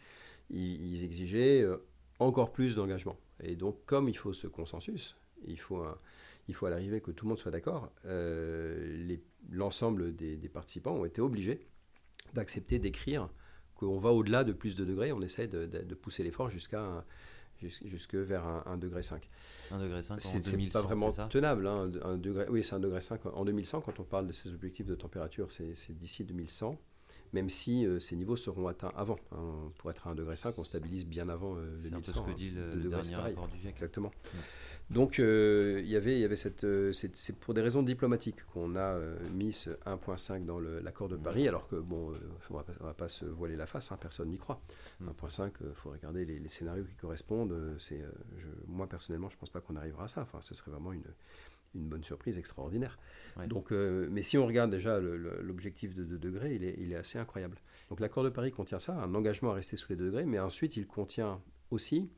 Ils, exigeaient euh, encore plus d'engagement. Et donc, comme il faut ce consensus, il faut, il faut à l'arrivée que tout le monde soit d'accord, euh, l'ensemble des, participants ont été obligés d'accepter d'écrire qu'on va au-delà de plus de degrés, on essaie de, de pousser l'effort jusqu'à jusque vers 1, degré 5. 1 degré 5 en 2100, c'est pas vraiment tenable. Hein, un degré, oui, c'est 1 degré 5 en 2100. Quand on parle de ces objectifs de température, c'est d'ici 2100 même si euh, ces niveaux seront atteints avant. Hein. pour être à 1 degré 5, on stabilise bien avant euh, 2100. C'est un peu ce que dit le, le dernier rapport du GIEC. Exactement. Donc euh, il y avait, il y avait cette, euh, c'est pour des raisons diplomatiques qu'on a euh, mis ce 1.5 dans l'accord de Paris, alors que bon, on va, va pas se voiler la face, hein, personne n'y croit. 1.5, il faut regarder les, scénarios qui correspondent. C'est, moi personnellement, je pense pas qu'on arrivera à ça. Enfin, ce serait vraiment une, une bonne surprise extraordinaire. Donc, mais si on regarde déjà l'objectif de 2 degrés, il est, il est, assez incroyable. Donc l'accord de Paris contient ça, un engagement à rester sous les 2 degrés, mais ensuite il contient aussi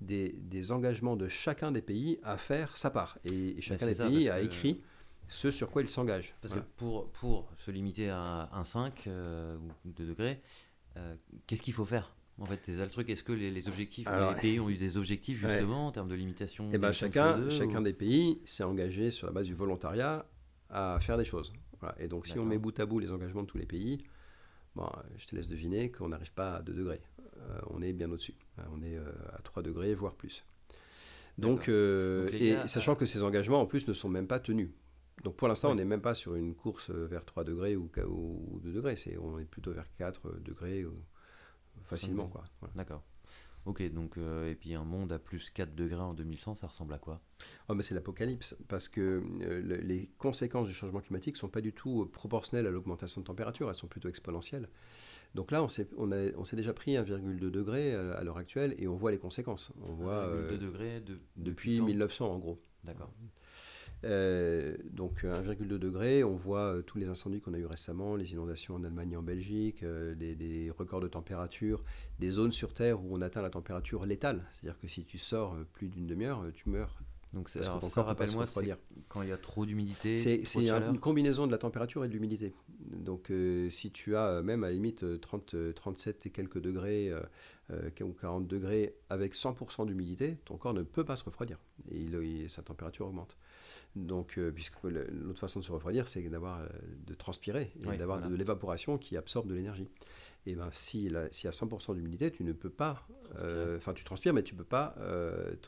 des, engagements de chacun des pays à faire sa part. Et, chacun des pays a écrit ce sur quoi il s'engage. Parce que pour, pour se limiter à 1,5 euh, ou 2 degrés, euh, qu'est-ce qu'il faut faire en fait, c'est ça le truc. Est-ce que les, objectifs, les pays ont eu des objectifs justement en termes de limitation eh ben chacun, chacun des pays s'est engagé sur la base du volontariat à faire des choses. Et donc, si on met bout à bout les engagements de tous les pays, bon, je te laisse deviner qu'on n'arrive pas à 2 degrés. Euh, on est bien au-dessus. Euh, on est euh, à 3 degrés, voire plus. Donc, et sachant que ces engagements, en plus, ne sont même pas tenus. Donc pour l'instant, on n'est même pas sur une course vers 3 degrés ou, 2 degrés. C'est, on est plutôt vers 4 degrés facilement. Quoi. D'accord. Ok, donc, et puis un monde à plus 4 degrés en 2100, ça ressemble à quoi? Oh, C'est l'apocalypse, parce que les conséquences du changement climatique ne sont pas du tout proportionnelles à l'augmentation de température, elles sont plutôt exponentielles. Donc là, on s'est, on on s'est déjà pris 1,2 degré euh, à l'heure actuelle et on voit les conséquences. On voit 1,2 euh, degré depuis 1900 en gros. D'accord. Euh, donc 1,2 degré, on voit tous les incendies qu'on a eu récemment, les inondations en Allemagne et en Belgique, des, records de température, des zones sur Terre où on atteint la température létale. C'est-à-dire que si tu sors plus d'une demi-heure, tu meurs donc ça, rappelle-moi, quand il y a trop d'humidité. C'est une combinaison de la température et de l'humidité. Donc euh, si tu as euh, même à la limite 30, euh, 37 et quelques degrés ou 40 degrés avec 100% d'humidité, ton corps ne peut pas se refroidir et, sa température augmente. Donc, puisque l'autre façon de se refroidir, c'est d'avoir de transpirer et d'avoir de l'évaporation qui absorbe de l'énergie. Et ben si s'il y a 100% d'humidité, tu ne peux pas, enfin tu transpires, mais tu peux pas,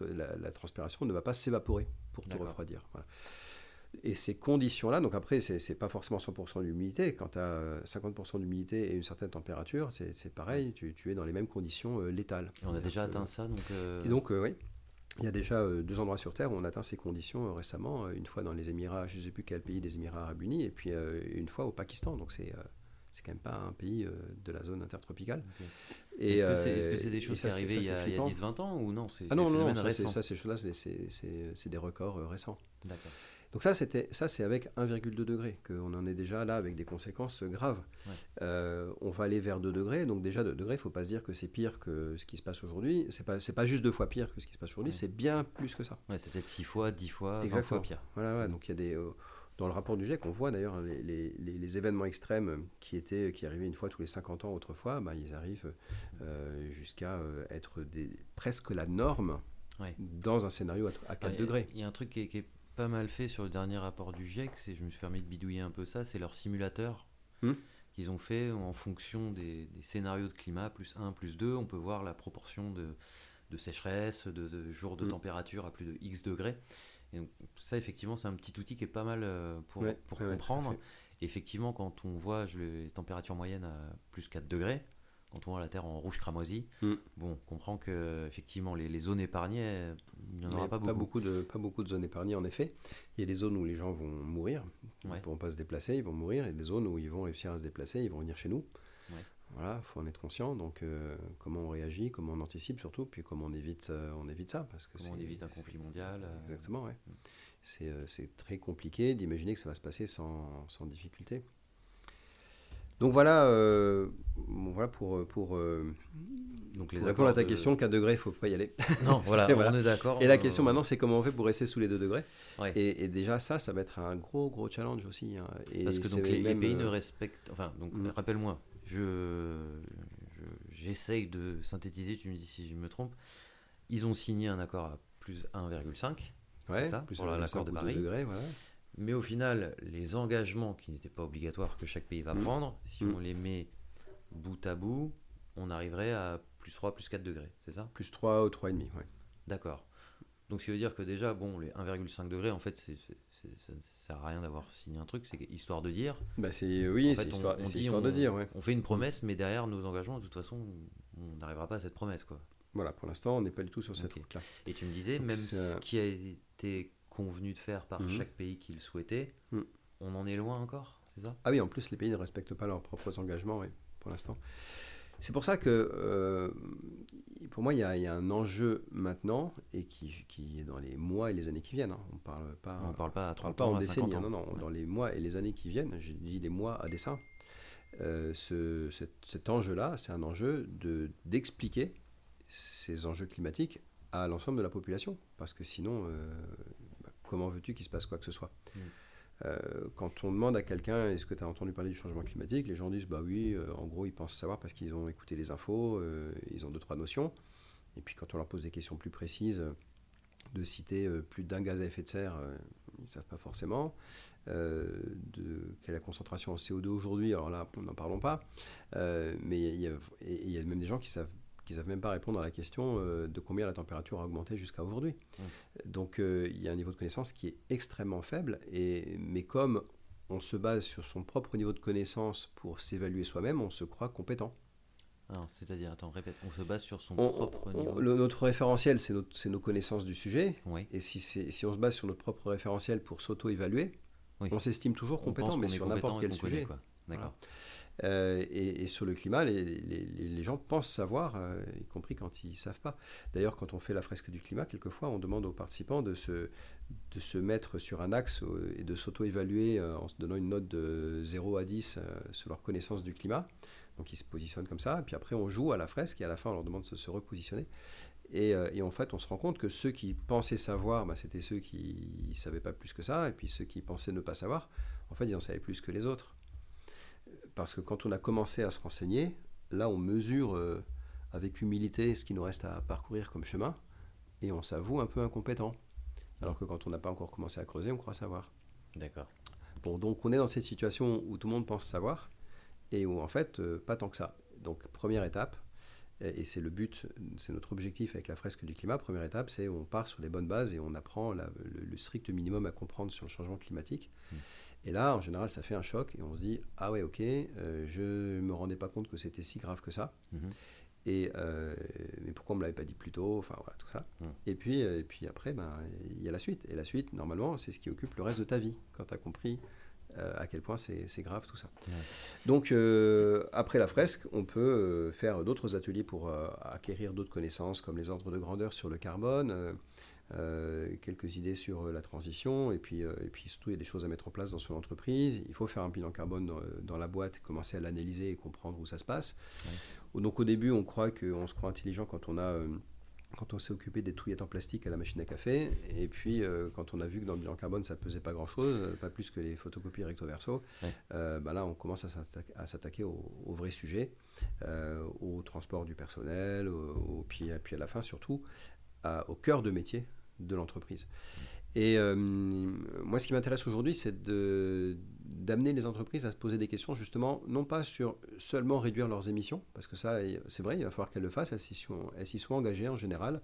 la, transpiration ne va pas s'évaporer pour te refroidir. Et ces conditions-là, donc après, ce n'est pas forcément 100% d'humidité. Quand tu as 50% d'humidité et une certaine température, c'est pareil, tu, es dans les mêmes conditions euh, létales. Et on a déjà atteint ça donc, euh, Et donc, euh, oui. Il y a déjà deux endroits sur Terre où on a atteint ces conditions récemment. Une fois dans les Émirats, je ne sais plus quel pays des Émirats Arabes Unis, et puis une fois au Pakistan. Donc c'est c'est quand même pas un pays de la zone intertropicale. Est-ce que c'est des choses qui sont arrivées il y a, 10-20 ans ou non Ah non, non, non ça, ça, ces choses-là, c'est des records récents. D'accord. Donc ça, c'était, ça c'est avec 1,2 degré qu'on en est déjà là avec des conséquences graves. Euh, on va aller vers 2 degrés, donc déjà 2 degrés, il ne faut pas se dire que c'est pire que ce qui se passe aujourd'hui. C'est pas, c'est pas juste deux fois pire que ce qui se passe aujourd'hui, c'est bien plus que ça. Ouais, c'est peut-être 6 fois, 10 fois, 20 fois pire. Voilà, donc il y a des... Euh, dans le rapport du GIEC, on voit d'ailleurs les, les, les, événements extrêmes qui, étaient, qui arrivaient une fois tous les 50 ans autrefois, bah, ils arrivent euh, jusqu'à être des, presque la norme dans un scénario à, 4 degrés. Il y a un truc qui est pas mal fait sur le dernier rapport du GIEC, c'est, je me suis permis de bidouiller un peu ça, c'est leur simulateur hmm. qu'ils ont fait en fonction des, scénarios de climat, plus 1, plus 2, on peut voir la proportion de, de sécheresse, de, jours de hmm. température à plus de X degrés. Et donc, ça, effectivement, c'est un petit outil qui est pas mal euh, pour, pour comprendre. effectivement, quand on voit les températures moyennes à plus 4 degrés, quand on voit la Terre en rouge cramoisi, mm. bon, on comprend que effectivement les, les zones épargnées, il n'y en aura pas beaucoup. Pas beaucoup, de, pas beaucoup de zones épargnées en effet. Il y a des zones où les gens vont mourir, ils ne pourront pas se déplacer, ils vont mourir, et des zones où ils vont réussir à se déplacer, ils vont venir chez nous. Voilà, faut en être conscient. Donc, euh, comment on réagit, comment on anticipe surtout, puis comment on évite, euh, on évite ça, parce que comment on évite un conflit mondial. Euh, exactement, ouais. Mm. C'est très compliqué d'imaginer que ça va se passer sans, sans difficulté. Donc voilà, euh, voilà pour, euh, pour, euh, Donc les répondre à ta question, 4 degrés, il ne faut pas y aller. Non, voilà, on est d'accord. Et la question maintenant, c'est comment on fait pour rester sous les 2 degrés et, déjà, ça, ça va être un gros, gros challenge aussi. Hein. Et Parce que donc, les, pays ne respectent... Enfin, donc mm. rappelle-moi, je, j'essaye de synthétiser, tu me dis si je me trompe. Ils ont signé un accord à plus 1,5. Ouais, ça, plus pour l'accord de Paris. Degrés, voilà. Mais au final, les engagements qui n'étaient pas obligatoires que chaque pays va mm. prendre, si mm. on les met bout à bout, on arriverait à plus 3, plus 4 degrés, c'est ça? Plus 3 ou 3,5, oui. D'accord. Donc ce qui veut dire que déjà, bon, les 1,5 degrés, en fait, ça ne sert à rien d'avoir signé un truc, c'est histoire de dire. Bah c'est, oui, c'est histoire, de dire. Ouais. On fait une promesse, mais derrière nos engagements, de toute façon, on n'arrivera pas à cette promesse. quoi. Voilà, pour l'instant, on n'est pas du tout sur cette route-là. Et tu me disais, même ce qui a été convenu de faire par mhm. chaque pays qui le souhaitait, mhm. on en est loin encore, c'est ça? Ah oui, en plus, les pays ne respectent pas leurs propres engagements, oui, pour l'instant. C'est pour ça que, euh, pour moi, il y, a, un enjeu maintenant et qui, qui, est dans les mois et les années qui viennent. Hein. On parle pas, on parle pas à 30 pas en décennies, non, non, dans les mois et les années qui viennent. J'ai dit les mois à dessein. Euh, ce, cet, enjeu-là, c'est un enjeu de d'expliquer ces enjeux climatiques à l'ensemble de la population, parce que sinon, euh, comment veux-tu qu'il se passe quoi que ce soit mm. euh, Quand on demande à quelqu'un est-ce que tu as entendu parler du changement climatique, les gens disent bah oui, euh, en gros ils pensent savoir parce qu'ils ont écouté les infos, euh, ils ont deux trois notions. Et puis quand on leur pose des questions plus précises, de citer plus d'un gaz à effet de serre, ils ne savent pas forcément. de quelle est la concentration en CO2 aujourd'hui, alors là, n'en parlons pas. mais il y, y, a même des gens qui savent qu'ils ne savent même pas répondre à la question euh, de combien la température a augmenté jusqu'à aujourd'hui. Mmh. Donc euh, il y a un niveau de connaissance qui est extrêmement faible, et, mais comme on se base sur son propre niveau de connaissance pour s'évaluer soi-même, on se croit compétent. C'est-à-dire, attends, répète, on se base sur son propre niveau. notre référentiel, c'est nos connaissances du sujet. Et si, si on se base sur notre propre référentiel pour s'auto-évaluer, on s'estime toujours compétent, mais sur n'importe quel sujet. D'accord. Euh, et, sur le climat, les, gens pensent savoir, euh, y compris quand ils ne savent pas. D'ailleurs, quand on fait la fresque du climat, quelquefois, on demande aux participants de se, mettre sur un axe euh, et de s'auto-évaluer en se donnant une note de 0 à 10 sur leur connaissance du climat. Donc ils se positionnent comme ça, et puis après on joue à la fresque, et à la fin on leur demande de se repositionner. Et, et, en fait, on se rend compte que ceux qui pensaient savoir, bah, c'était ceux qui ne savaient pas plus que ça, et puis ceux qui pensaient ne pas savoir, en fait, ils en savaient plus que les autres. Parce que quand on a commencé à se renseigner, là on mesure euh, avec humilité ce qu'il nous reste à parcourir comme chemin, et on s'avoue un peu incompétent. Alors que quand on n'a pas encore commencé à creuser, on croit savoir. D'accord. Bon, donc on est dans cette situation où tout le monde pense savoir, et où en fait, euh, pas tant que ça. Donc première étape, et, c'est le but, c'est notre objectif avec la fresque du climat, première étape, c'est on part sur les bonnes bases et on apprend le, strict minimum à comprendre sur le changement climatique. Mmh. Et là, en général, ça fait un choc et on se dit ah ouais, ok, euh, je me rendais pas compte que c'était si grave que ça. Mhm. Et euh, mais pourquoi on me l'avait pas dit plus tôt? Enfin voilà, tout ça. Mhm. Et puis euh, et puis après, ben il y a la suite. Et la suite, normalement, c'est ce qui occupe le reste de ta vie quand tu as compris à quel point c'est grave tout ça. Donc après la fresque, on peut faire d'autres ateliers pour acquérir d'autres connaissances comme les ordres de grandeur sur le carbone quelques idées sur la transition, et puis, et puis surtout il y a des choses à mettre en place dans son entreprise. Il faut faire un bilan carbone dans, la boîte, commencer à l'analyser et comprendre où ça se passe. Donc au début, on croit qu'on se croit intelligent quand on a quand on s'est occupé des touillettes en plastique à la machine à café, et puis euh, quand on a vu que dans le bilan carbone ça pesait pas grand chose, euh, pas plus que les photocopies recto verso, euh, bah là on commence à s'attaquer au, au, vrai sujet, au transport du personnel, au, puis, puis, à la fin surtout au cœur de métier de l'entreprise. Et moi ce qui m'intéresse aujourd'hui c'est d'amener les entreprises à se poser des questions justement, non pas sur seulement réduire leurs émissions, parce que ça, c'est vrai, il va falloir qu'elles le fassent, elles s'y sont, engagées en général.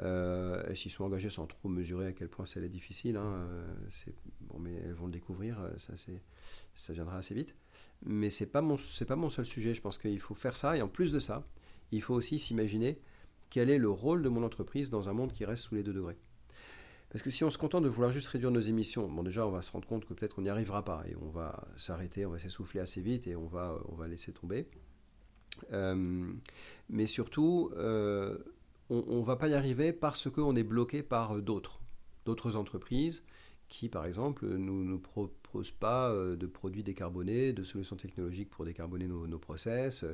Euh, elles s'y sont engagées sans trop mesurer à quel point ça est difficile. Hein. bon, mais elles vont le découvrir, ça, ça viendra assez vite. Mais ce n'est pas, pas mon seul sujet. Je pense qu'il faut faire ça. Et en plus de ça, il faut aussi s'imaginer quel est le rôle de mon entreprise dans un monde qui reste sous les 2 degrés. Parce que si on se contente de vouloir juste réduire nos émissions, bon déjà on va se rendre compte que peut-être qu'on n'y arrivera pas et on va s'arrêter, on va s'essouffler assez vite et on va, va laisser tomber. Euh, mais surtout, euh, on ne va pas y arriver parce qu'on est bloqué par d'autres, d'autres entreprises qui, par exemple, ne nous, proposent pas euh, de produits décarbonés, de solutions technologiques pour décarboner nos, nos process,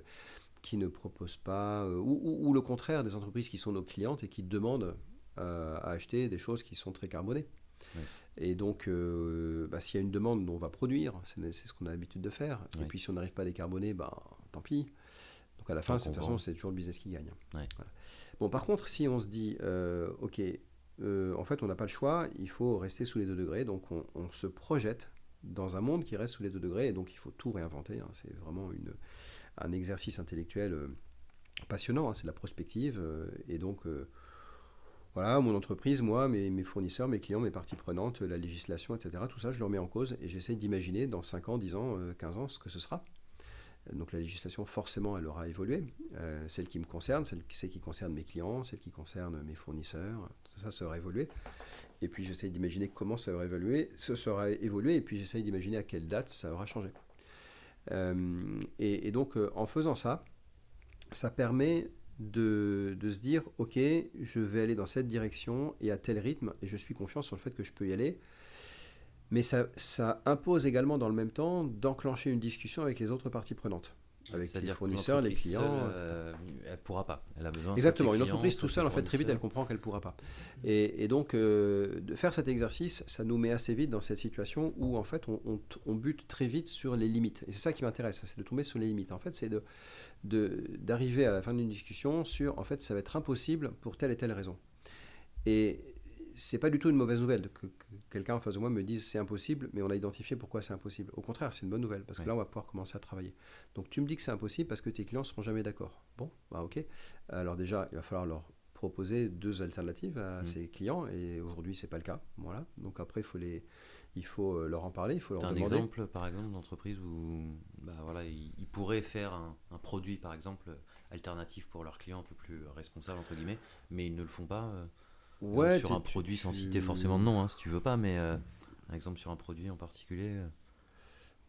qui ne proposent pas, ou, ou, le contraire, des entreprises qui sont nos clientes et qui demandent euh, à acheter des choses qui sont très carbonées. Et donc, euh, bah, s'il y a une demande, on va produire, c'est ce qu'on a l'habitude de faire. Et puis, si on n'arrive pas à décarboner, bah, tant pis. Donc, à la fin, de toute façon, c'est toujours le business qui gagne. Bon, par contre, si on se dit, euh, OK, en fait, on n'a pas le choix, il faut rester sous les 2 degrés, donc on, se projette dans un monde qui reste sous les 2 degrés, et donc il faut tout réinventer. Hein. c'est vraiment une, un exercice intellectuel passionnant, hein. c'est la prospective, et donc voilà, mon entreprise, moi, mes, fournisseurs, mes clients, mes parties prenantes, la législation, etc., tout ça, je le remets en cause et j'essaye d'imaginer dans 5 ans, 10 ans, 15 euh, ans ce que ce sera. Donc la législation, forcément, elle aura évolué. Euh, celle qui me concerne, celle, qui concerne mes clients, celle qui concerne mes fournisseurs, ça, ça aura évolué. Et puis j'essaye d'imaginer comment ça aura évolué, ce sera évolué, et puis j'essaye d'imaginer à quelle date ça aura changé. Euh, et, donc en faisant ça, ça permet de, se dire, ok, je vais aller dans cette direction et à tel rythme, et je suis confiant sur le fait que je peux y aller. Mais ça impose également dans le même temps d'enclencher une discussion avec les autres parties prenantes avec les fournisseurs, les clients. Euh, elle pourra pas. Elle a besoin Exactement. Une entreprise tout seul, en fait, très vite, elle comprend qu'elle pourra pas. Et, donc, euh, de faire cet exercice, ça nous met assez vite dans cette situation où, en fait, on, on bute très vite sur les limites. Et c'est ça qui m'intéresse, c'est de tomber sur les limites. En fait, c'est de d'arriver à la fin d'une discussion sur, en fait, ça va être impossible pour telle et telle raison. Et c'est pas du tout une mauvaise nouvelle que, quelqu'un en face de moi me dise c'est impossible, mais on a identifié pourquoi c'est impossible. Au contraire, c'est une bonne nouvelle parce que là, on va pouvoir commencer à travailler. Donc, tu me dis que c'est impossible parce que tes clients seront jamais d'accord. Bon, bah ok. Alors déjà, il va falloir leur proposer deux alternatives à mmh. ces clients et aujourd'hui, c'est pas le cas. Voilà. Donc après, il faut les il faut euh, leur en parler, il faut leur un demander. un exemple, par exemple, d'entreprise où bah, voilà, ils, pourraient faire un, produit, par exemple, alternatif pour leurs clients, un peu plus responsable, entre guillemets, mais ils ne le font pas. Euh, ouais, sur un produit sans citer forcément de nom, hein, si tu veux pas, mais euh, un exemple sur un produit en particulier. Euh.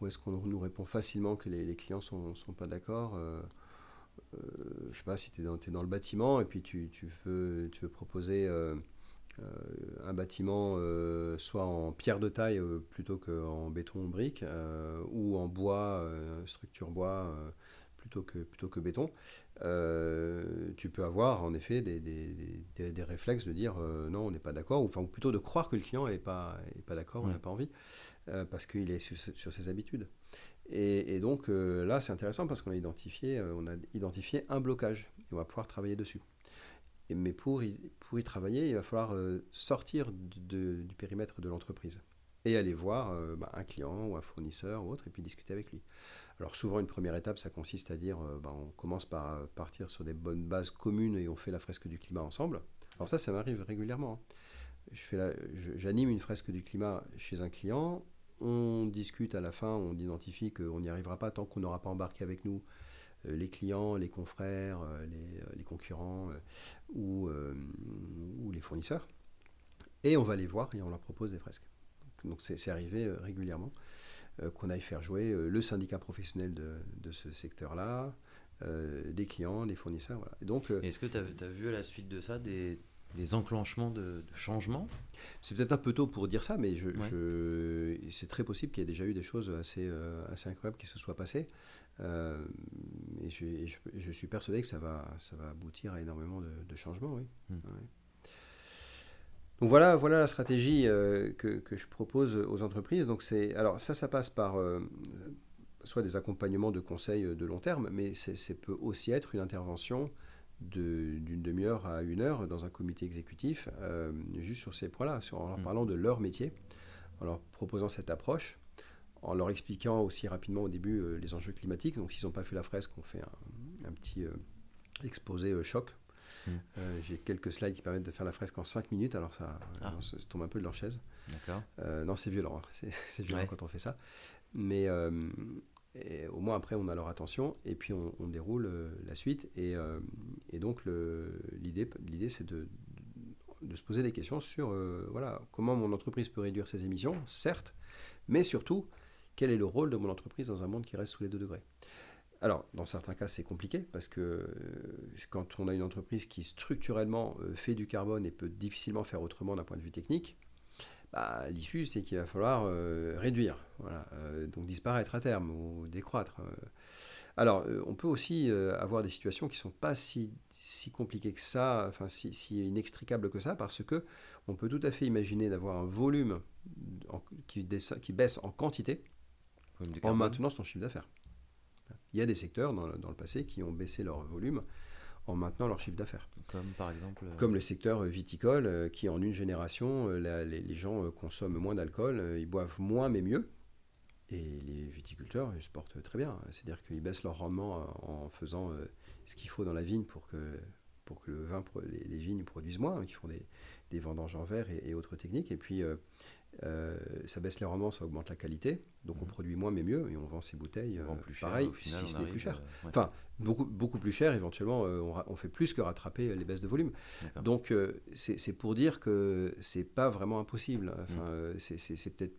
Où est-ce qu'on nous répond facilement que les, clients sont, sont pas d'accord euh, Je sais pas si tu es, es, dans le bâtiment et puis tu, tu veux, tu veux proposer un bâtiment soit en pierre de taille plutôt qu'en béton brique ou en bois, structure bois plutôt que, plutôt que béton. Euh, tu peux avoir en effet des, des, des, réflexes de dire euh, non, on n'est pas d'accord, ou, enfin, plutôt de croire que le client n'est pas, est pas d'accord, on n'a pas envie, euh, parce qu'il est sur, ses habitudes. Et, donc là, c'est intéressant parce qu'on a, identifié, on a identifié un blocage, et on va pouvoir travailler dessus. Et, mais pour y, pour y travailler, il va falloir sortir du périmètre de l'entreprise et aller voir bah, un client ou un fournisseur ou autre, et puis discuter avec lui. Alors souvent, une première étape, ça consiste à dire, euh, ben, on commence par euh, partir sur des bonnes bases communes et on fait la fresque du climat ensemble. Alors ça, ça m'arrive régulièrement. Hein. J'anime une fresque du climat chez un client, on discute à la fin, on identifie qu'on n'y arrivera pas tant qu'on n'aura pas embarqué avec nous euh, les clients, les confrères, les, concurrents ou, ou, les fournisseurs. Et on va les voir et on leur propose des fresques. Donc c'est arrivé régulièrement. Euh, qu'on aille faire jouer euh, le syndicat professionnel de, ce secteur-là, euh, des clients, des fournisseurs. donc, Est-ce que tu as, vu à la suite de ça des, des enclenchements de, changement C'est peut-être un peu tôt pour dire ça, mais je, c'est très possible qu'il y ait déjà eu des choses assez, assez incroyables qui se soient passées. et, je, suis persuadé que ça va, ça va aboutir à énormément de, changements, oui. Hmm. Donc voilà, voilà la stratégie que, que, je propose aux entreprises. Donc c'est, alors ça, ça passe par soit des accompagnements de conseils de long terme, mais ça peut aussi être une intervention d'une demi-heure à une heure dans un comité exécutif, euh, juste sur ces points-là, en leur mmh. parlant de leur métier, en leur proposant cette approche, en leur expliquant aussi rapidement au début euh, les enjeux climatiques. Donc s'ils n'ont pas fait la fresque, on fait un, petit euh, exposé choc. Mmh. J'ai quelques slides qui permettent de faire la fresque en 5 minutes, alors ça, ah. se tombe un peu de leur chaise. non, c'est violent, hein. c'est violent quand on fait ça. Mais et au moins après, on a leur attention et puis on, déroule euh, la suite. Et, euh, et donc l'idée, c'est de, de, se poser des questions sur euh, voilà, comment mon entreprise peut réduire ses émissions, certes, mais surtout, quel est le rôle de mon entreprise dans un monde qui reste sous les 2 degrés? Alors, dans certains cas, c'est compliqué parce que quand on a une entreprise qui structurellement fait du carbone et peut difficilement faire autrement d'un point de vue technique, bah, l'issue, c'est qu'il va falloir euh, réduire, voilà, euh, donc disparaître à terme ou décroître. Euh. Alors, on peut aussi avoir des situations qui ne sont pas si, si, compliquées que ça, enfin si, si, inextricables que ça, parce que on peut tout à fait imaginer d'avoir un volume qui, qui, baisse en quantité en maintenant son chiffre d'affaires. Il y a des secteurs dans, dans, le passé qui ont baissé leur volume en maintenant leur chiffre d'affaires. Comme par exemple euh, Comme le secteur viticole, euh, qui en une génération, euh, les, gens consomment moins d'alcool, ils boivent moins mais mieux. Et les viticulteurs ils se portent très bien. C'est-à-dire qu'ils baissent leur rendement en faisant ce qu'il faut dans la vigne pour que, pour que le vin, les, vignes produisent moins, hein, qui font des, des vendanges en verre et, autres techniques. Et puis, euh, ça baisse les rendements, ça augmente la qualité. Donc on mhm. produit moins mais mieux et on vend ces bouteilles euh, plus pareil, si ce n'est plus cher. Euh, enfin, beaucoup, beaucoup plus cher, éventuellement, on, fait plus que rattraper les baisses de volume. Donc c'est pour dire que c'est pas vraiment impossible. Enfin, mhm. c'est peut-être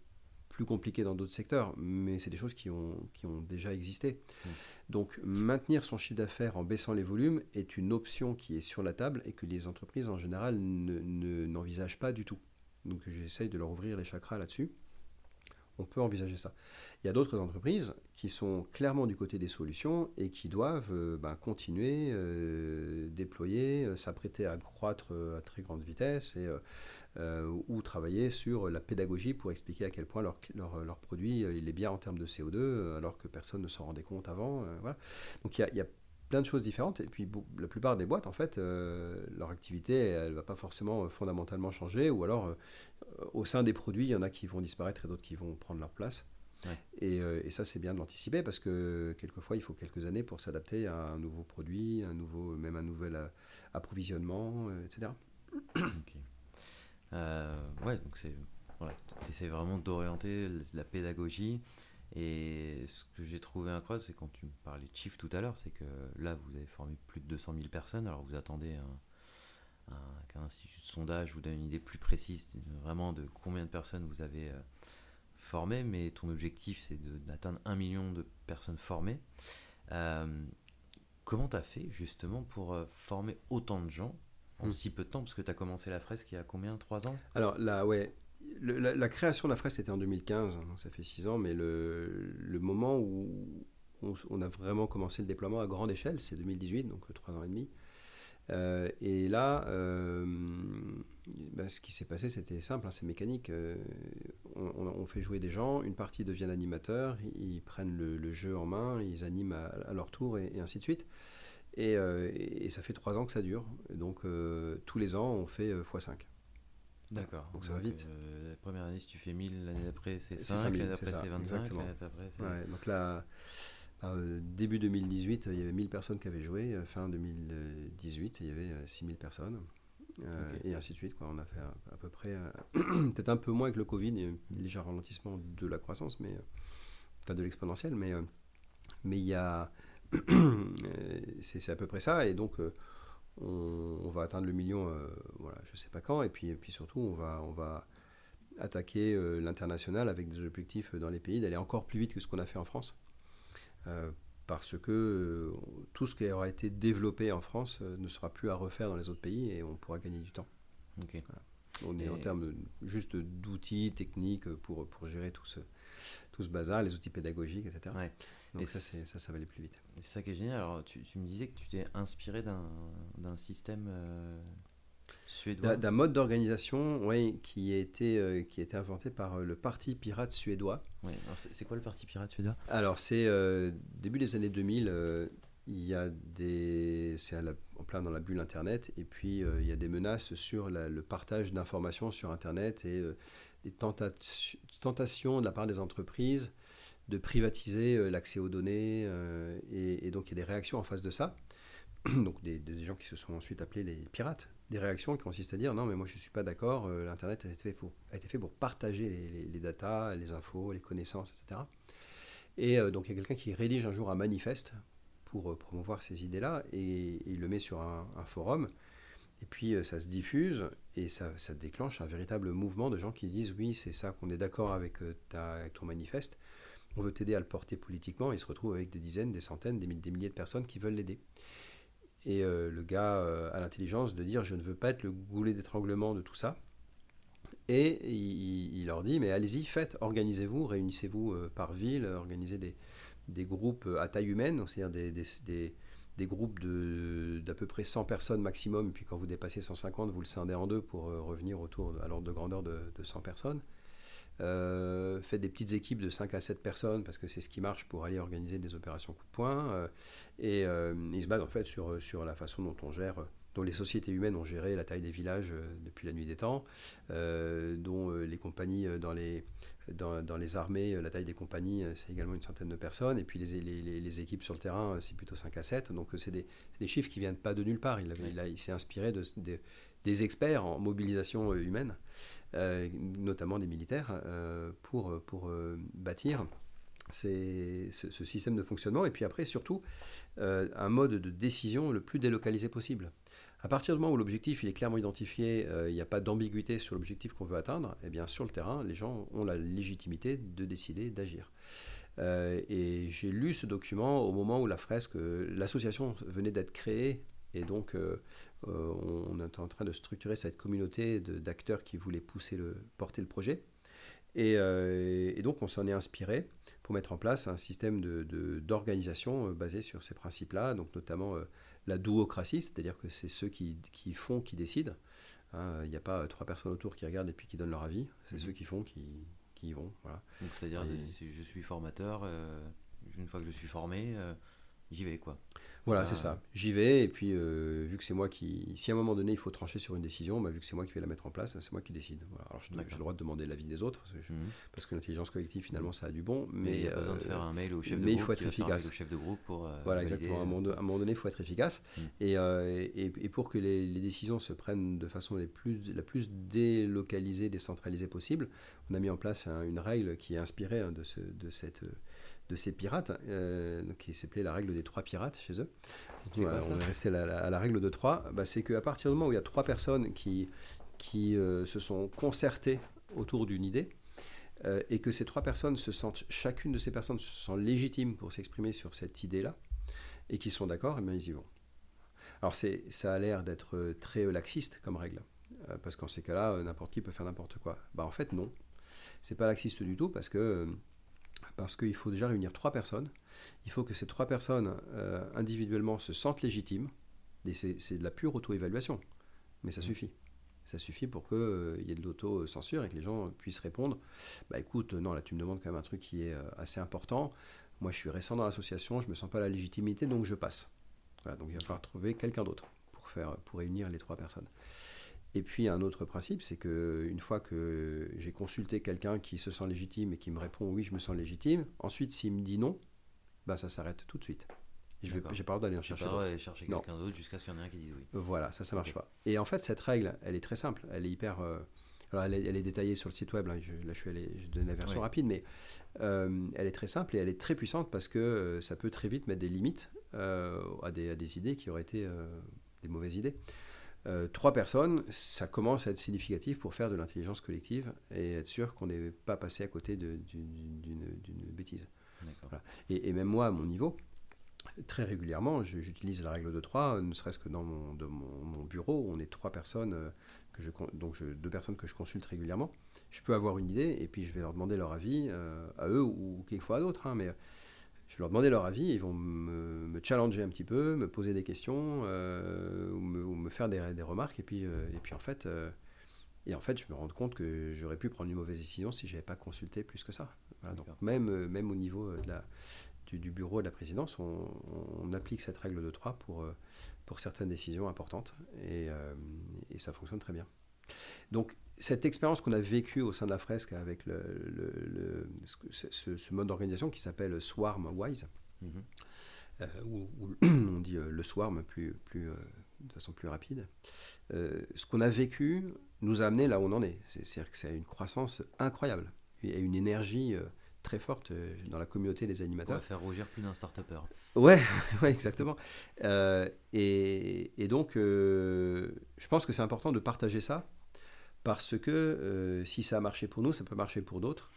plus compliqué dans d'autres secteurs, mais c'est des choses qui ont, qui ont déjà existé. Mhm. Donc maintenir son chiffre d'affaires en baissant les volumes est une option qui est sur la table et que les entreprises en général n'envisagent pas du tout. Donc j'essaye de leur ouvrir les chakras là-dessus. On peut envisager ça. Il y a d'autres entreprises qui sont clairement du côté des solutions et qui doivent euh, ben, continuer, euh, déployer, euh, s'apprêter à croître à très grande vitesse et, ou travailler sur la pédagogie pour expliquer à quel point leur, leur, produit il est bien en termes de CO2 alors que personne ne s'en rendait compte avant. voilà. Donc il y a plein de choses différentes. Et puis la plupart des boîtes, en fait, euh, leur activité, elle ne va pas forcément euh, fondamentalement changer. Ou alors, euh, au sein des produits, il y en a qui vont disparaître et d'autres qui vont prendre leur place. Et, et, ça, c'est bien de l'anticiper parce que quelquefois, il faut quelques années pour s'adapter à un nouveau produit, un nouveau, même un nouvel approvisionnement, etc. Ok. ouais, donc c'est. Voilà, tu essaies vraiment d'orienter la pédagogie et ce que j'ai trouvé incroyable, c'est quand tu me parlais de chiffres tout à l'heure, c'est que là, vous avez formé plus de 200 000 personnes, alors vous attendez qu'un institut de sondage vous donne une idée plus précise vraiment de combien de personnes vous avez euh, formées, mais ton objectif, c'est d'atteindre un million de personnes formées. Euh, comment tu as fait justement pour euh, former autant de gens en hmm. si peu de temps? Parce que tu as commencé la fresque il y a combien? 3 ans? Alors là, ouais, la, création de la fresque était en 2015, donc ça fait 6 ans, mais le, moment où on, a vraiment commencé le déploiement à grande échelle, c'est 2018, donc 3 ans et demi. Euh, et là, euh, bah, ce qui s'est passé, c'était simple, hein, c'est mécanique. Euh, on, fait jouer des gens, une partie devient animateur, ils, prennent le, jeu en main, ils animent à, leur tour et, ainsi de suite. Et, et, ça fait 3 ans que ça dure. Donc tous les ans, on fait x5. D'accord. Donc, ça va vite. Euh, la première année, si tu fais 1000, l'année d'après c'est 5, l'année d'après c'est 25, l'année d'après c'est... Ouais, donc là, euh, début 2018, il y avait 1000 personnes qui avaient joué. Euh, fin 2018, il y avait 6000 personnes. Et ainsi de suite. Quoi. On a fait à, peu près, peut-être un peu moins avec le Covid, il y a un léger ralentissement de la croissance, mais, enfin de l'exponentielle, mais, mais il y a, c'est, à peu près ça. Et donc, on, va atteindre le million, euh, voilà, je ne sais pas quand, et puis, et puis surtout, on va, on va attaquer euh, l'international avec des objectifs dans les pays, d'aller encore plus vite que ce qu'on a fait en France. Euh, parce que tout ce qui aura été développé en France ne sera plus à refaire dans les autres pays et on pourra gagner du temps. On est en termes juste d'outils techniques pour, pour gérer tout ce, tout ce bazar, les outils pédagogiques, etc. Donc et ça, ça, ça va aller plus vite. C'est ça qui est génial. Alors, tu, tu me disais que tu t'es inspiré d'un système euh, suédois. D'un mode d'organisation oui, qui, a été, euh, qui a été inventé par euh, le Parti pirate suédois. Ouais. C'est quoi le Parti pirate suédois? Alors, c'est début des années 2000. il y a des. C'est en plein dans la bulle Internet. Et puis, il y a des menaces sur le partage d'informations sur Internet et des tentations de la part des entreprises de privatiser euh, l'accès aux données. Euh, et, donc, il y a des réactions en face de ça. donc, des, gens qui se sont ensuite appelés les pirates. Des réactions qui consistent à dire non, mais moi, je ne suis pas d'accord. Euh, L'Internet a, été fait pour, partager les, les, datas, les infos, les connaissances, etc. Et donc, il y a quelqu'un qui rédige un jour un manifeste pour promouvoir ces idées-là et, il le met sur un, forum. Et puis ça se diffuse et ça, ça, déclenche un véritable mouvement de gens qui disent oui, c'est ça qu'on est d'accord avec, avec, ton manifeste on veut t'aider à le porter politiquement, il se retrouve avec des dizaines, des centaines, des, milliers de personnes qui veulent l'aider. Et euh, le gars euh, a l'intelligence de dire je ne veux pas être le goulet d'étranglement de tout ça. Et il, leur dit mais allez-y, faites, organisez-vous, réunissez-vous euh, par ville, organisez des, groupes à taille humaine, c'est-à-dire des, groupes d'à peu près 100 personnes maximum, et puis quand vous dépassez 150, vous le scindez en deux pour revenir autour à l'ordre de grandeur de, de 100 personnes. Euh, faites des petites équipes de 5 à 7 personnes parce que c'est ce qui marche pour aller organiser des opérations coup de poing. Euh, et euh, ils se basent en fait sur, sur la façon dont on gère, dont les sociétés humaines ont géré la taille des villages depuis la nuit des temps, dont les compagnies dans les, dans, dans, les armées, la taille des compagnies, c'est également une centaine de personnes. Et puis les, les, les équipes sur le terrain, c'est plutôt 5 à 7. Donc c'est des, des, chiffres qui viennent pas de nulle part. Il, il, il s'est inspiré de, des experts en mobilisation humaine. Euh, notamment des militaires, euh, pour, pour euh, bâtir ce, système de fonctionnement. Et puis après, surtout, un mode de décision le plus délocalisé possible. À partir du moment où l'objectif est clairement identifié, il n'y a pas d'ambiguïté sur l'objectif qu'on veut atteindre, et eh bien sur le terrain, les gens ont la légitimité de décider d'agir. et j'ai lu ce document au moment où la fresque, l'association venait d'être créée, et donc on est en train de structurer cette communauté d'acteurs qui voulaient pousser le, porter le projet. Euh, et, donc on s'en est inspiré pour mettre en place un système d'organisation de, euh, basé sur ces principes-là, donc notamment la duocratie, c'est-à-dire que c'est ceux qui, font qui décident. Hein. Il n'y a pas trois personnes autour qui regardent et puis qui donnent leur avis, c'est mhm. ceux qui font qui, qui y vont. Voilà. Donc c'est-à-dire si je suis formateur, une fois que je suis formé, j'y vais quoi. Voilà, c'est ça. J'y vais, et puis euh, vu que c'est moi qui. Si à un moment donné il faut trancher sur une décision, bah, vu que c'est moi qui vais la mettre en place, c'est moi qui décide. Voilà. Alors j'ai le droit de demander l'avis des autres, parce que, mhm. l'intelligence collective finalement ça a du bon. Mais, il a besoin de faire un mail au chef de mais groupe. il faut être efficace. Au chef de groupe pour. Euh, voilà, exactement. À un, moment, donné, il faut être efficace. Mhm. Euh, et, et, pour que les, décisions se prennent de façon les plus, la plus délocalisée, décentralisée possible, on a mis en place une règle qui est inspirée hein, de, ce, de cette de ces pirates, euh, qui s'appelait la règle des trois pirates chez eux. on est resté à la, règle de trois. Bah, c'est qu'à partir du moment où il y a trois personnes qui, qui euh, se sont concertées autour d'une idée, euh, et que ces trois personnes se sentent, chacune de ces personnes se sent légitime pour s'exprimer sur cette idée-là, et qui sont d'accord, et eh bien ils y vont. Alors ça a l'air d'être très laxiste comme règle, parce qu'en ces cas-là, n'importe qui peut faire n'importe quoi. Bah en fait non, c'est pas laxiste du tout, parce que parce qu'il faut déjà réunir trois personnes. Il faut que ces trois personnes euh, individuellement se sentent légitimes. c'est de la pure auto-évaluation, mais ça mmh. suffit. Ça suffit pour qu'il euh, y ait de l'auto-censure et que les gens puissent répondre Bah écoute, non, là tu me demandes quand même un truc qui est euh, assez important. Moi je suis récent dans l'association, je ne me sens pas la légitimité, donc je passe. Voilà, donc il va falloir trouver quelqu'un d'autre pour, faire, pour réunir les trois personnes. Et puis un autre principe, c'est que une fois que j'ai consulté quelqu'un qui se sent légitime et qui me répond oui, je me sens légitime, ensuite s'il me dit non, bah ça s'arrête tout de suite. Je n'ai pas le droit d'aller en chercher d'autres. chercher quelqu'un d'autre jusqu'à ce qu'il y en ait un qui dise oui. Voilà, ça, ça marche pas. Et en fait, cette règle, elle est très simple. Elle est hyper. Euh, alors, elle est, détaillée sur le site web. Là, je, là, je suis allé, je donne la version rapide, mais euh, elle est très simple et elle est très puissante parce que euh, ça peut très vite mettre des limites à des, à, des, idées qui auraient été des mauvaises idées. Euh, trois personnes, ça commence à être significatif pour faire de l'intelligence collective et être sûr qu'on n'est pas passé à côté d'une bêtise. Et, même moi, à mon niveau, très régulièrement, j'utilise la règle de trois, ne serait-ce que dans mon, de mon, bureau, on est trois personnes euh, que je, donc deux personnes que je consulte régulièrement, je peux avoir une idée et puis je vais leur demander leur avis à eux ou quelquefois à d'autres. Hein, mais je vais leur demander leur avis, ils vont me, challenger un petit peu, me poser des questions euh, ou, me, faire des, remarques. Et puis, euh, et puis en fait, euh, et en fait, je me rends compte que j'aurais pu prendre une mauvaise décision si je n'avais pas consulté plus que ça. donc même, même au niveau de la, du, bureau de la présidence, on, applique cette règle de 3 pour, pour certaines décisions importantes et, et ça fonctionne très bien. Donc cette expérience qu'on a vécue au sein de la fresque avec le, ce, mode d'organisation qui s'appelle Swarm Wise, mhm. euh, où, on dit euh, le Swarm plus, plus, euh, de façon plus rapide, ce qu'on a vécu nous a amené là où on en est. C'est-à-dire que c'est une croissance incroyable et une énergie très forte dans la communauté des animateurs. On va faire rougir plus d'un start-upper. Ouais, ouais, exactement. et, et, donc, je pense que c'est important de partager ça parce que euh, si ça a marché pour nous, ça peut marcher pour d'autres.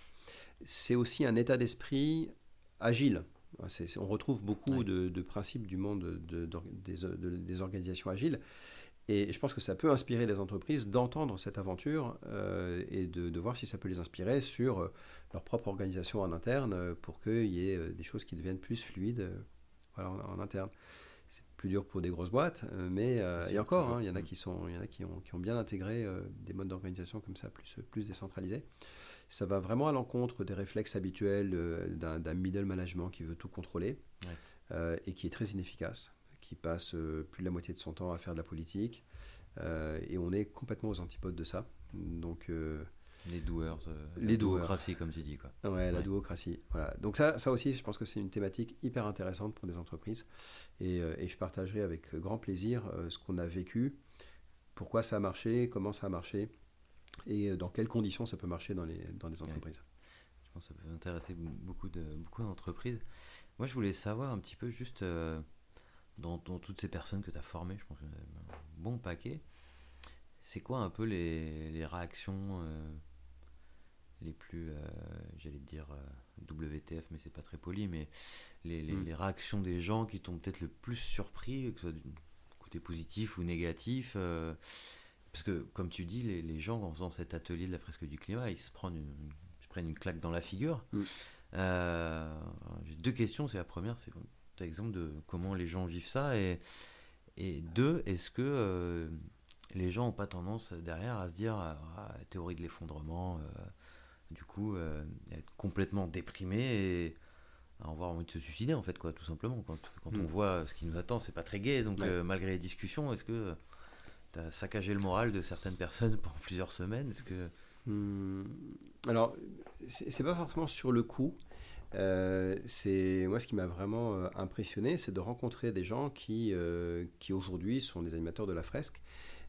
C'est aussi un état d'esprit agile. on retrouve beaucoup de, principes du monde des, organisations agiles. Et je pense que ça peut inspirer les entreprises d'entendre cette aventure euh, et de, voir si ça peut les inspirer sur euh, leur propre organisation en interne pour qu'il y ait des choses qui deviennent plus fluides en interne c'est plus dur pour des grosses boîtes, euh, mais euh, et encore, hein, il y en a qui sont, il y en a qui ont, qui ont bien intégré euh, des modes d'organisation comme ça, plus plus décentralisés. Ça va vraiment à l'encontre des réflexes habituels d'un middle management qui veut tout contrôler et qui est très inefficace, qui passe plus de la moitié de son temps à faire de la politique, et on est complètement aux antipodes de ça. Donc les doueurs, euh, les douocratie, comme tu dis. Quoi. Ouais, la douocratie. Voilà. Donc ça, ça aussi, je pense que c'est une thématique hyper intéressante pour des entreprises. Et, euh, et je partagerai avec grand plaisir euh, ce qu'on a vécu, pourquoi ça a marché, comment ça a marché, et dans quelles conditions ça peut marcher dans les, dans les entreprises. Je pense que ça peut intéresser beaucoup de beaucoup d'entreprises. Moi, je voulais savoir un petit peu juste dans, dans, toutes ces personnes que tu as formées, je pense un bon paquet. C'est quoi un peu les, les réactions les plus, euh, j'allais dire euh, WTF, mais c'est pas très poli, mais les, les, mm. réactions des gens qui t'ont peut-être le plus surpris, que ce soit du côté positif ou négatif. Euh, parce que, comme tu dis, les, les, gens, en faisant cet atelier de la fresque du climat, ils se prennent une, se prennent une claque dans la figure. Mm. J'ai deux questions. C'est la première, c'est un exemple de comment les gens vivent ça. Et, et deux, est-ce que les gens n'ont pas tendance derrière à se dire ah, théorie de l'effondrement du coup, euh, être complètement déprimé et avoir envie de se suicider, en fait, quoi, tout simplement. Quand, quand on mm. voit ce qui nous attend, c'est pas très gai. Donc, euh, malgré les discussions, est-ce que tu as saccagé le moral de certaines personnes pendant plusieurs semaines? Est-ce que. Hmm. Alors, c'est pas forcément sur le coup. Euh, c'est moi ce qui m'a vraiment impressionné, c'est de rencontrer des gens qui, qui aujourd'hui sont des animateurs de la fresque,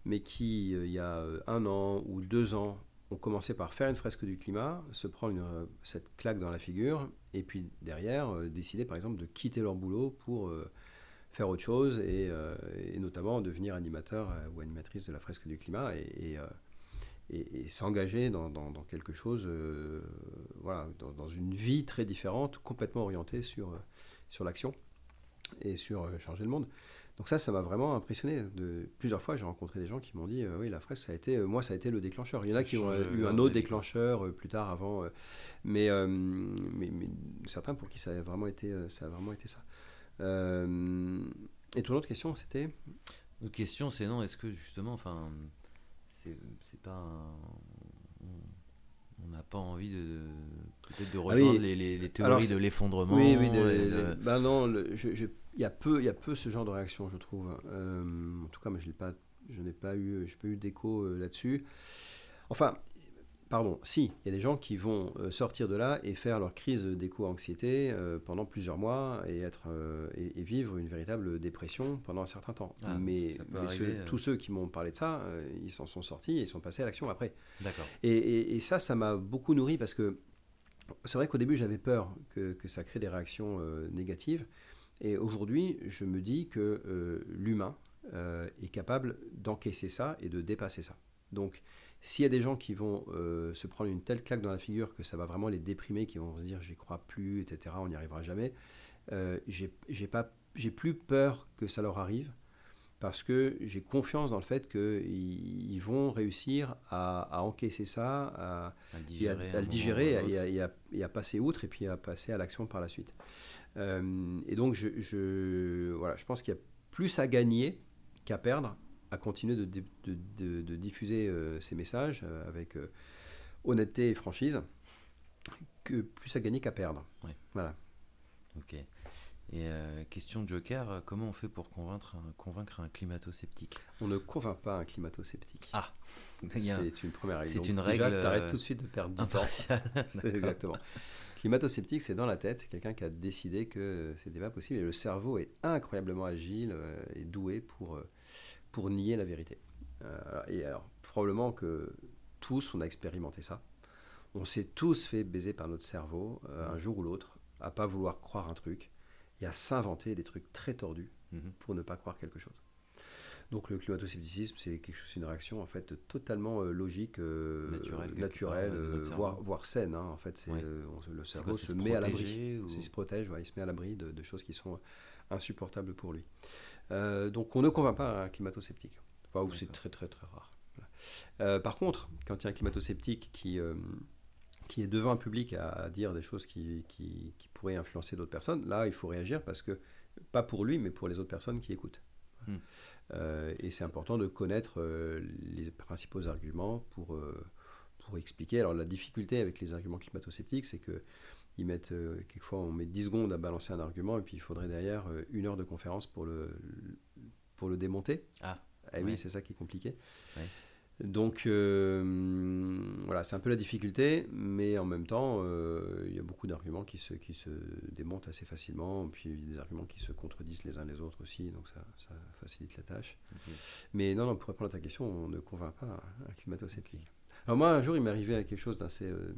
mais qui il y a un an ou deux ans on commençait par faire une fresque du climat, se prendre euh, cette claque dans la figure, et puis derrière, euh, décider par exemple de quitter leur boulot pour euh, faire autre chose, et, notamment devenir animateur ou animatrice de la fresque du climat, et, s'engager dans, quelque chose, voilà, dans, une vie très différente, complètement orientée sur l'action et sur changer le monde. Donc ça, ça m'a vraiment impressionné. De, plusieurs fois, j'ai rencontré des gens qui m'ont dit, euh, oui, la fresque, ça a été, euh, moi, ça a été le déclencheur. Il y en a qui ont eu un autre déclencheur euh, plus tard, avant, mais, mais, certains pour qui ça a vraiment été ça. A vraiment été ça. et ton autre question, c'était? L'autre question, c'est non, est-ce que justement, enfin, c'est pas on n'a pas envie de peut-être de ah rejoindre les, les, théories de l'effondrement. Oui, oui, bah non, je, il y a peu, il y a peu ce genre de réaction, je trouve. Euh, en tout cas, moi, je n'ai pas, je n'ai pas eu, j'ai pas eu d'écho euh, là-dessus. Enfin, pardon, si, il y a des gens qui vont euh, sortir de là et faire leur crise d'éco-anxiété pendant plusieurs mois et être et, vivre une véritable dépression pendant un certain temps. Ah, mais, tous ceux qui m'ont parlé de ça, ils s'en sont sortis et ils sont passés à l'action après. D'accord. Et, et, ça, ça m'a beaucoup nourri parce que c'est vrai qu'au début, j'avais peur que, que, ça crée des réactions négatives. Et aujourd'hui, je me dis que euh, l'humain euh, est capable d'encaisser ça et de dépasser ça. Donc, s'il y a des gens qui vont euh, se prendre une telle claque dans la figure que ça va vraiment les déprimer, qui vont se dire j'y crois plus, etc., on n'y arrivera jamais, j'ai pas, j'ai plus peur que ça leur arrive parce que j'ai confiance dans le fait qu'ils ils vont réussir à, encaisser ça, à, le digérer, et, à, passer outre et puis à passer à l'action par la suite. Euh, et donc, je, voilà, je pense qu'il y a plus à gagner qu'à perdre à continuer de, de, diffuser euh, ces messages euh, avec honnêteté et franchise, que plus à gagner qu'à perdre. Voilà. Ok. Et euh, question de Joker, euh, comment on fait pour convaincre un, convaincre un climato-sceptique? On ne convainc pas un climato-sceptique. Ah C'est une première règle. C'est une règle. Déjà, t'arrêtes tout de suite de perdre du temps. Exactement. Climato-sceptique, c'est dans la tête, c'est quelqu'un qui a décidé que c'était pas possible et le cerveau est incroyablement agile euh, et doué pour, pour nier la vérité. et alors, probablement que tous, on a expérimenté ça. On s'est tous fait baiser par notre cerveau, un jour ou l'autre, à pas vouloir croire un truc et à s'inventer des trucs très tordus mhm. pour ne pas croire quelque chose. Donc le climato-scepticisme, c'est quelque chose, une réaction en fait totalement euh, logique, euh, naturelle, euh, voire, voire, saine. Hein. en fait, c'est le cerveau se, met à l'abri, il se protège, il se met à l'abri de, choses qui sont insupportables pour lui. Donc on ne convainc pas un climato-sceptique, enfin, ou c'est très très très rare. par contre, quand il y a un climato-sceptique qui qui est devant un public à, dire des choses qui, qui, pourraient influencer d'autres personnes, là, il faut réagir parce que, pas pour lui, mais pour les autres personnes qui écoutent. Hmm. Euh, et c'est important de connaître euh, les principaux arguments pour, euh, pour expliquer. Alors, la difficulté avec les arguments climato-sceptiques, c'est que ils mettent, quelquefois, on met 10 secondes à balancer un argument, et puis il faudrait derrière une heure de conférence pour le, pour le démonter. Ah, eh oui, c'est ça qui est compliqué. Donc euh, voilà, c'est un peu la difficulté, mais en même temps, euh, il y a beaucoup d'arguments qui se, qui se démontent assez facilement, puis il y a des arguments qui se contredisent les uns les autres aussi, donc ça, ça facilite la tâche. Mais non, non, pour répondre à ta question, on ne convainc pas un climato-sceptique. Alors moi, un jour, il m'est arrivé quelque chose d'assez euh,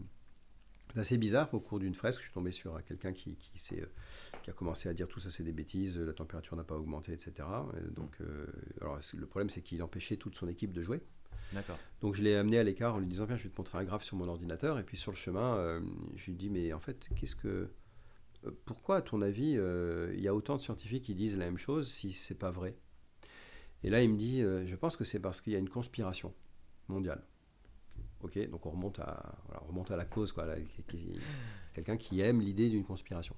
bizarre au cours d'une fresque. Je suis tombé sur quelqu'un qui, qui, qui, a commencé à dire tout ça, c'est des bêtises, la température n'a pas augmenté, etc. donc, alors, le problème, c'est qu'il empêchait toute son équipe de jouer. Donc je l'ai amené à l'écart en lui disant viens je vais te montrer un graphe sur mon ordinateur et puis sur le chemin euh, je lui dis mais en fait qu'est-ce que euh, pourquoi à ton avis euh, il y a autant de scientifiques qui disent la même chose si c'est pas vrai? Et là il me dit je pense que c'est parce qu'il y a une conspiration mondiale. Ok donc on remonte à on remonte à la cause quoi quelqu'un qui aime l'idée d'une conspiration.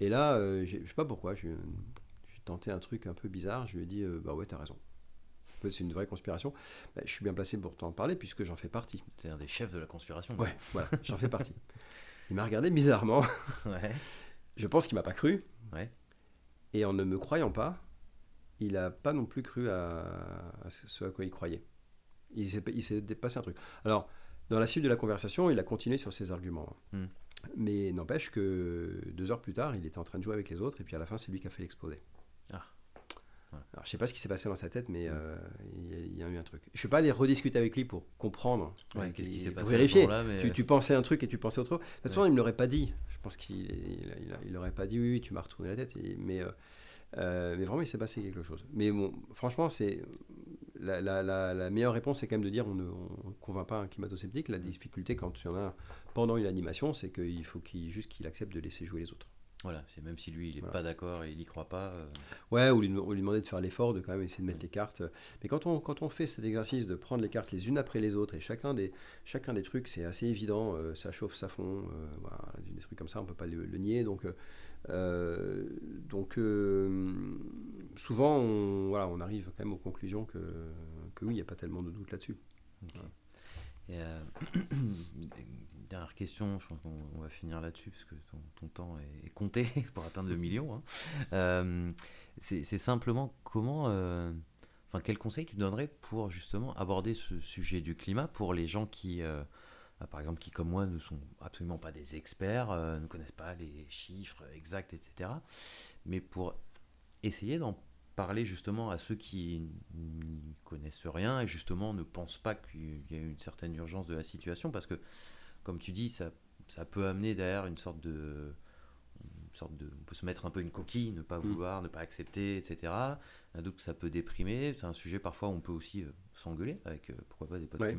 Et là je sais pas pourquoi j'ai tenté un truc un peu bizarre je lui ai dit bah ouais t'as raison c'est une vraie conspiration, bah, je suis bien placé pour t'en parler puisque j'en fais partie. C'est un des chefs de la conspiration. Ouais, voilà, j'en fais partie. Il m'a regardé bizarrement. Ouais. Je pense qu'il m'a pas cru. Ouais. Et en ne me croyant pas, il n'a pas non plus cru à, ce à quoi il croyait. Il s'est dépassé un truc. Alors, dans la suite de la conversation, il a continué sur ses arguments. Hmm. Mais n'empêche que deux heures plus tard, il était en train de jouer avec les autres, et puis à la fin, c'est lui qui a fait l'exposer. Ah. Alors, je sais pas ce qui s'est passé dans sa tête, mais euh, il y, a eu un truc. Je ne vais pas aller rediscuter avec lui pour comprendre, qu'est-ce qui s'est passé pour vérifier. tu, pensais un truc et tu pensais autre chose. De toute façon, il ne me l'aurait pas dit. Je pense qu'il il, n'aurait pas dit oui, oui, tu m'as retourné la tête. mais, euh, euh, mais vraiment, il s'est passé quelque chose. Mais bon, franchement, c'est la, la, la, meilleure réponse, c'est quand même de dire on ne convainc pas un climato-sceptique. La difficulté, quand il y en a pendant une animation, c'est qu'il faut qu'il juste qu'il accepte de laisser jouer les autres. Voilà, c'est même si lui il n'est pas d'accord et il n'y croit pas. Euh. Ouais, ou lui, lui, demander de faire l'effort de quand même essayer de mettre les cartes. Mais quand on, quand on fait cet exercice de prendre les cartes les unes après les autres et chacun des, chacun des trucs, c'est assez évident, euh, ça chauffe, ça fond, euh, voilà, des trucs comme ça, on ne peut pas le, nier. Donc, donc souvent, on, voilà, on arrive quand même aux conclusions que, oui, il n'y a pas tellement de doute là-dessus. dernière question, je pense qu'on va finir là-dessus parce que ton, temps est, compté pour atteindre le million. Hein. Euh, c'est simplement comment, euh, quel conseil tu donnerais pour justement aborder ce sujet du climat pour les gens qui, euh, par exemple, qui comme moi ne sont absolument pas des experts, ne connaissent pas les chiffres exacts, etc. Mais pour essayer d'en parler justement à ceux qui n'y connaissent rien et justement ne pensent pas qu'il y a une certaine urgence de la situation parce que comme tu dis, ça, ça peut amener derrière une sorte de. Une sorte de on peut se mettre un peu une coquille, ne pas mm. vouloir, ne pas accepter, etc. Donc ça peut déprimer. C'est un sujet parfois où on peut aussi euh, s'engueuler avec, euh, pourquoi pas, des potes ouais,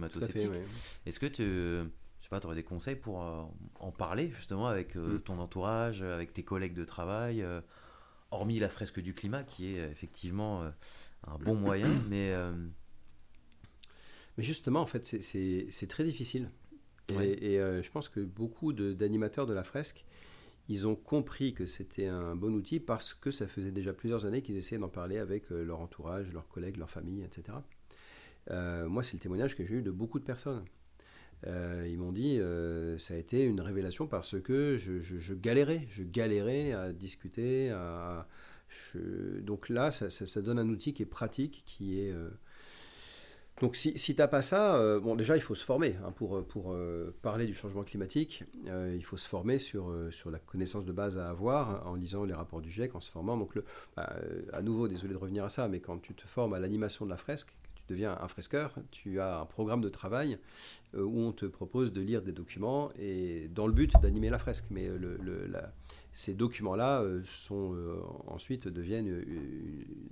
Est-ce que tu je sais pas, aurais des conseils pour euh, en parler justement avec mm. ton entourage, avec tes collègues de travail hormis la fresque du climat, qui est effectivement un bon moyen, mais... Mais justement, en fait, c'est très difficile. Et, je pense que beaucoup d'animateurs de, la fresque, ils ont compris que c'était un bon outil parce que ça faisait déjà plusieurs années qu'ils essayaient d'en parler avec leur entourage, leurs collègues, leur famille, etc. moi, c'est le témoignage que j'ai eu de beaucoup de personnes. Euh, ils m'ont dit euh, ça a été une révélation parce que je, galérais, je galérais à discuter. Donc là, ça, donne un outil qui est pratique, qui est. Euh, donc si, si tu n'as pas ça, bon déjà il faut se former hein, pour, pour parler du changement climatique. il faut se former sur, sur la connaissance de base à avoir hein, en lisant les rapports du GIEC, en se formant. Donc le, bah, à nouveau, désolé de revenir à ça, mais quand tu te formes à l'animation de la fresque, deviens un fresqueur, tu as un programme de travail euh, où on te propose de lire des documents et dans le but d'animer la fresque. Mais le, ces documents-là euh, sont euh, ensuite deviennent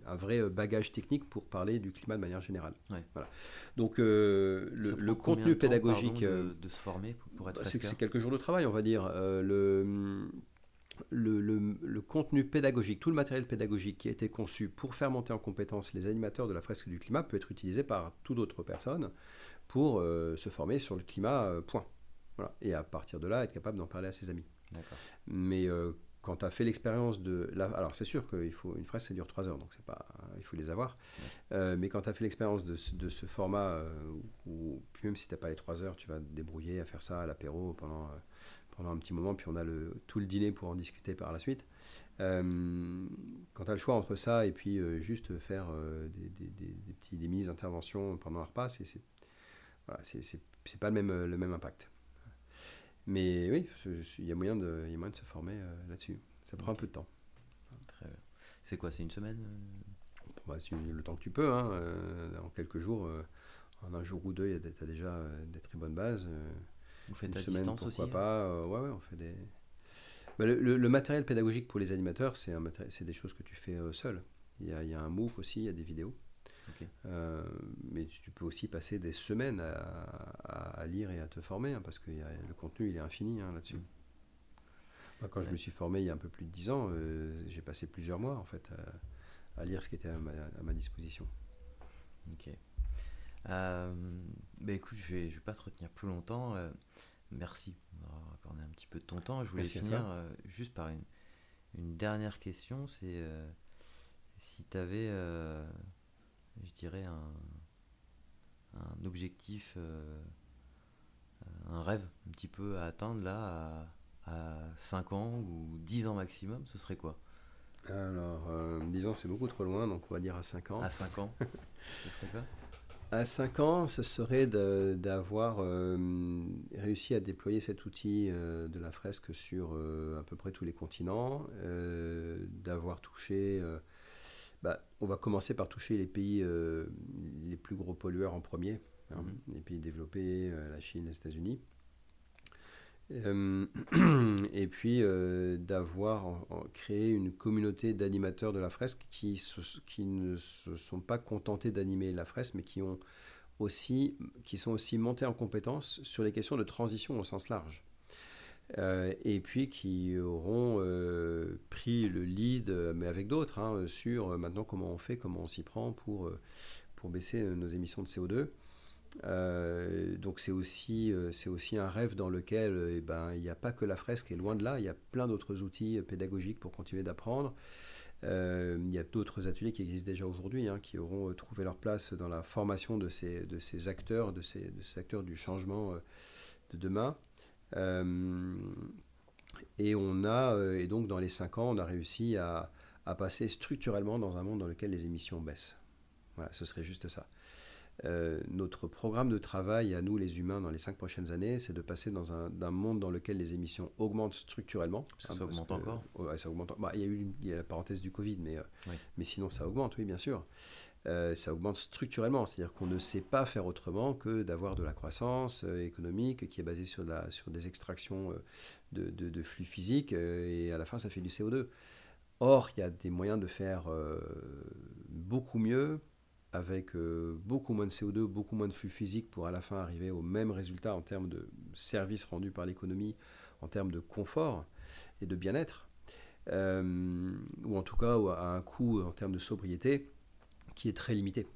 un vrai bagage technique pour parler du climat de manière générale. Voilà. Donc le, contenu pédagogique de, se former pour, être c'est, c'est quelques jours de travail, on va dire. le le, contenu pédagogique, tout le matériel pédagogique qui a été conçu pour faire monter en compétence les animateurs de la fresque du climat peut être utilisé par toute autre personne pour euh, se former sur le climat, euh, point. Et à partir de là, être capable d'en parler à ses amis. Mais euh, quand tu as fait l'expérience de... La, alors c'est sûr qu'une fresque, ça dure 3 heures, donc c'est pas, il faut les avoir. mais quand tu as fait l'expérience de, ce format, où, même si tu n'as pas les 3 heures, tu vas te débrouiller à faire ça à l'apéro pendant pendant un petit moment, puis on a le, tout le dîner pour en discuter par la suite. Euh, quand tu as le choix entre ça et puis euh, juste faire euh, des, des, des, petits, des mini-interventions pendant un repas, c'est voilà, c'est pas le même, le même impact. Mais oui, il y, a moyen de, y a moyen de se former là-dessus. Ça prend un peu de temps. Très bien. C'est quoi C'est une semaine bah, Le temps que tu peux. Hein, en quelques jours, en un jour ou deux, tu as déjà des très bonnes bases. Vous faites à semaine, distance pourquoi pas. Euh, ouais, ouais, on fait des. Bah, le, matériel pédagogique pour les animateurs, c'est des choses que tu fais euh, seul. Il y, a, il y, a, un MOOC aussi, il y a des vidéos. Euh, mais tu peux aussi passer des semaines à, à, lire et à te former, hein, parce que le contenu, il est infini hein, là-dessus. Mm. quand je me suis formé il y a un peu plus de 10 ans, j'ai passé plusieurs mois en fait à, lire ce qui était à ma, à ma disposition. Ok. Euh, bah écoute, je vais, je vais pas te retenir plus longtemps. Euh, merci d'avoir accordé un petit peu de ton temps. Je voulais finir euh, juste par une, une dernière question. C'est euh, si tu avais, je dirais, un, un objectif, un rêve un petit peu à atteindre là à, à 5 ans ou 10 ans maximum, ce serait quoi? Alors, 10 ans, c'est beaucoup trop loin, donc on va dire à 5 ans. À 5 ans Ce serait quoi? À 5 ans, ce serait d'avoir euh, réussi à déployer cet outil euh, de la fresque sur euh, à peu près tous les continents, d'avoir touché, bah, on va commencer par toucher les pays les plus gros pollueurs en premier, hein, mm-hmm. les pays développés, la Chine, les États-Unis. Euh, et puis euh, d'avoir créé une communauté d'animateurs de la fresque qui, ne se sont pas contentés d'animer la fresque, mais qui, ont aussi, qui sont aussi montés en compétence sur les questions de transition au sens large. Euh, et puis qui auront pris le lead, mais avec d'autres, hein, sur maintenant comment on fait, comment on s'y prend pour, pour baisser nos émissions de CO2. Euh, donc c'est aussi, euh, aussi un rêve dans lequel euh, eh ben, il n'y a pas que la fresque, et loin de là, il y a plein d'autres outils pédagogiques pour continuer d'apprendre. il y a d'autres ateliers qui existent déjà aujourd'hui, hein, qui auront trouvé leur place dans la formation de ces, de ces acteurs, de ces, de ces acteurs du changement de demain. et on a, et donc dans les cinq ans, on a réussi à, à passer structurellement dans un monde dans lequel les émissions baissent. Voilà, ce serait juste ça. Euh, notre programme de travail à nous les humains dans les cinq prochaines années, c'est de passer dans un, monde dans lequel les émissions augmentent structurellement. Ça, hein, augmente encore ça augmente. Bah, il, y a eu il y a la parenthèse du Covid, mais, euh, mais sinon ça augmente, oui, bien sûr. Euh, ça augmente structurellement, c'est-à-dire qu'on ne sait pas faire autrement que d'avoir de la croissance économique qui est basée sur, la, sur des extractions de, de, de flux physiques et à la fin ça fait du CO2. Or, il y a des moyens de faire beaucoup mieux, avec euh, beaucoup moins de CO2, beaucoup moins de flux physique pour à la fin arriver au même résultat en termes de services rendus par l'économie, en termes de confort et de bien-être. ou en tout cas à un coût en termes de sobriété qui est très limité.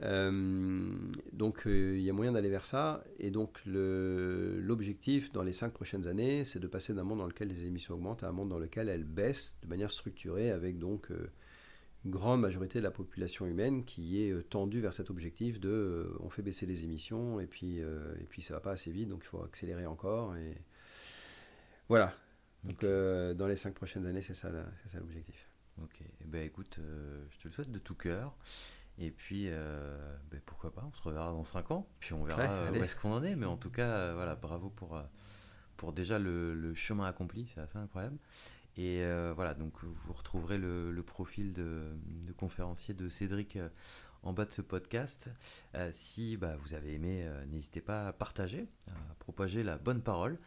donc il y a moyen d'aller vers ça. Et donc l'objectif dans les cinq prochaines années, c'est de passer d'un monde dans lequel les émissions augmentent à un monde dans lequel elles baissent de manière structurée avec donc grande majorité de la population humaine qui est euh, tendue vers cet objectif de euh, on fait baisser les émissions et puis, euh, et puis ça va pas assez vite, donc il faut accélérer encore. Et voilà. Donc dans les cinq prochaines années, c'est ça, l'objectif. Ok. Eh ben, écoute, je te le souhaite de tout cœur. Et puis, ben, pourquoi pas, on se reverra dans cinq ans, puis on verra où est-ce qu'on en est. Mais en tout cas, voilà, bravo pour, pour déjà le, le chemin accompli, c'est assez incroyable. Et euh, voilà, donc vous retrouverez le, profil de, conférencier de Cédric euh, en bas de ce podcast. Euh, si bah, vous avez aimé, n'hésitez pas à partager, à propager la bonne parole,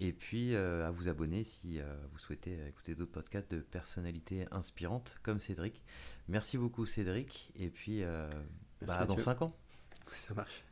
et puis à vous abonner si vous souhaitez écouter d'autres podcasts de personnalités inspirantes comme Cédric. Merci beaucoup Cédric, et puis bah, dans 5 ans. Ça marche.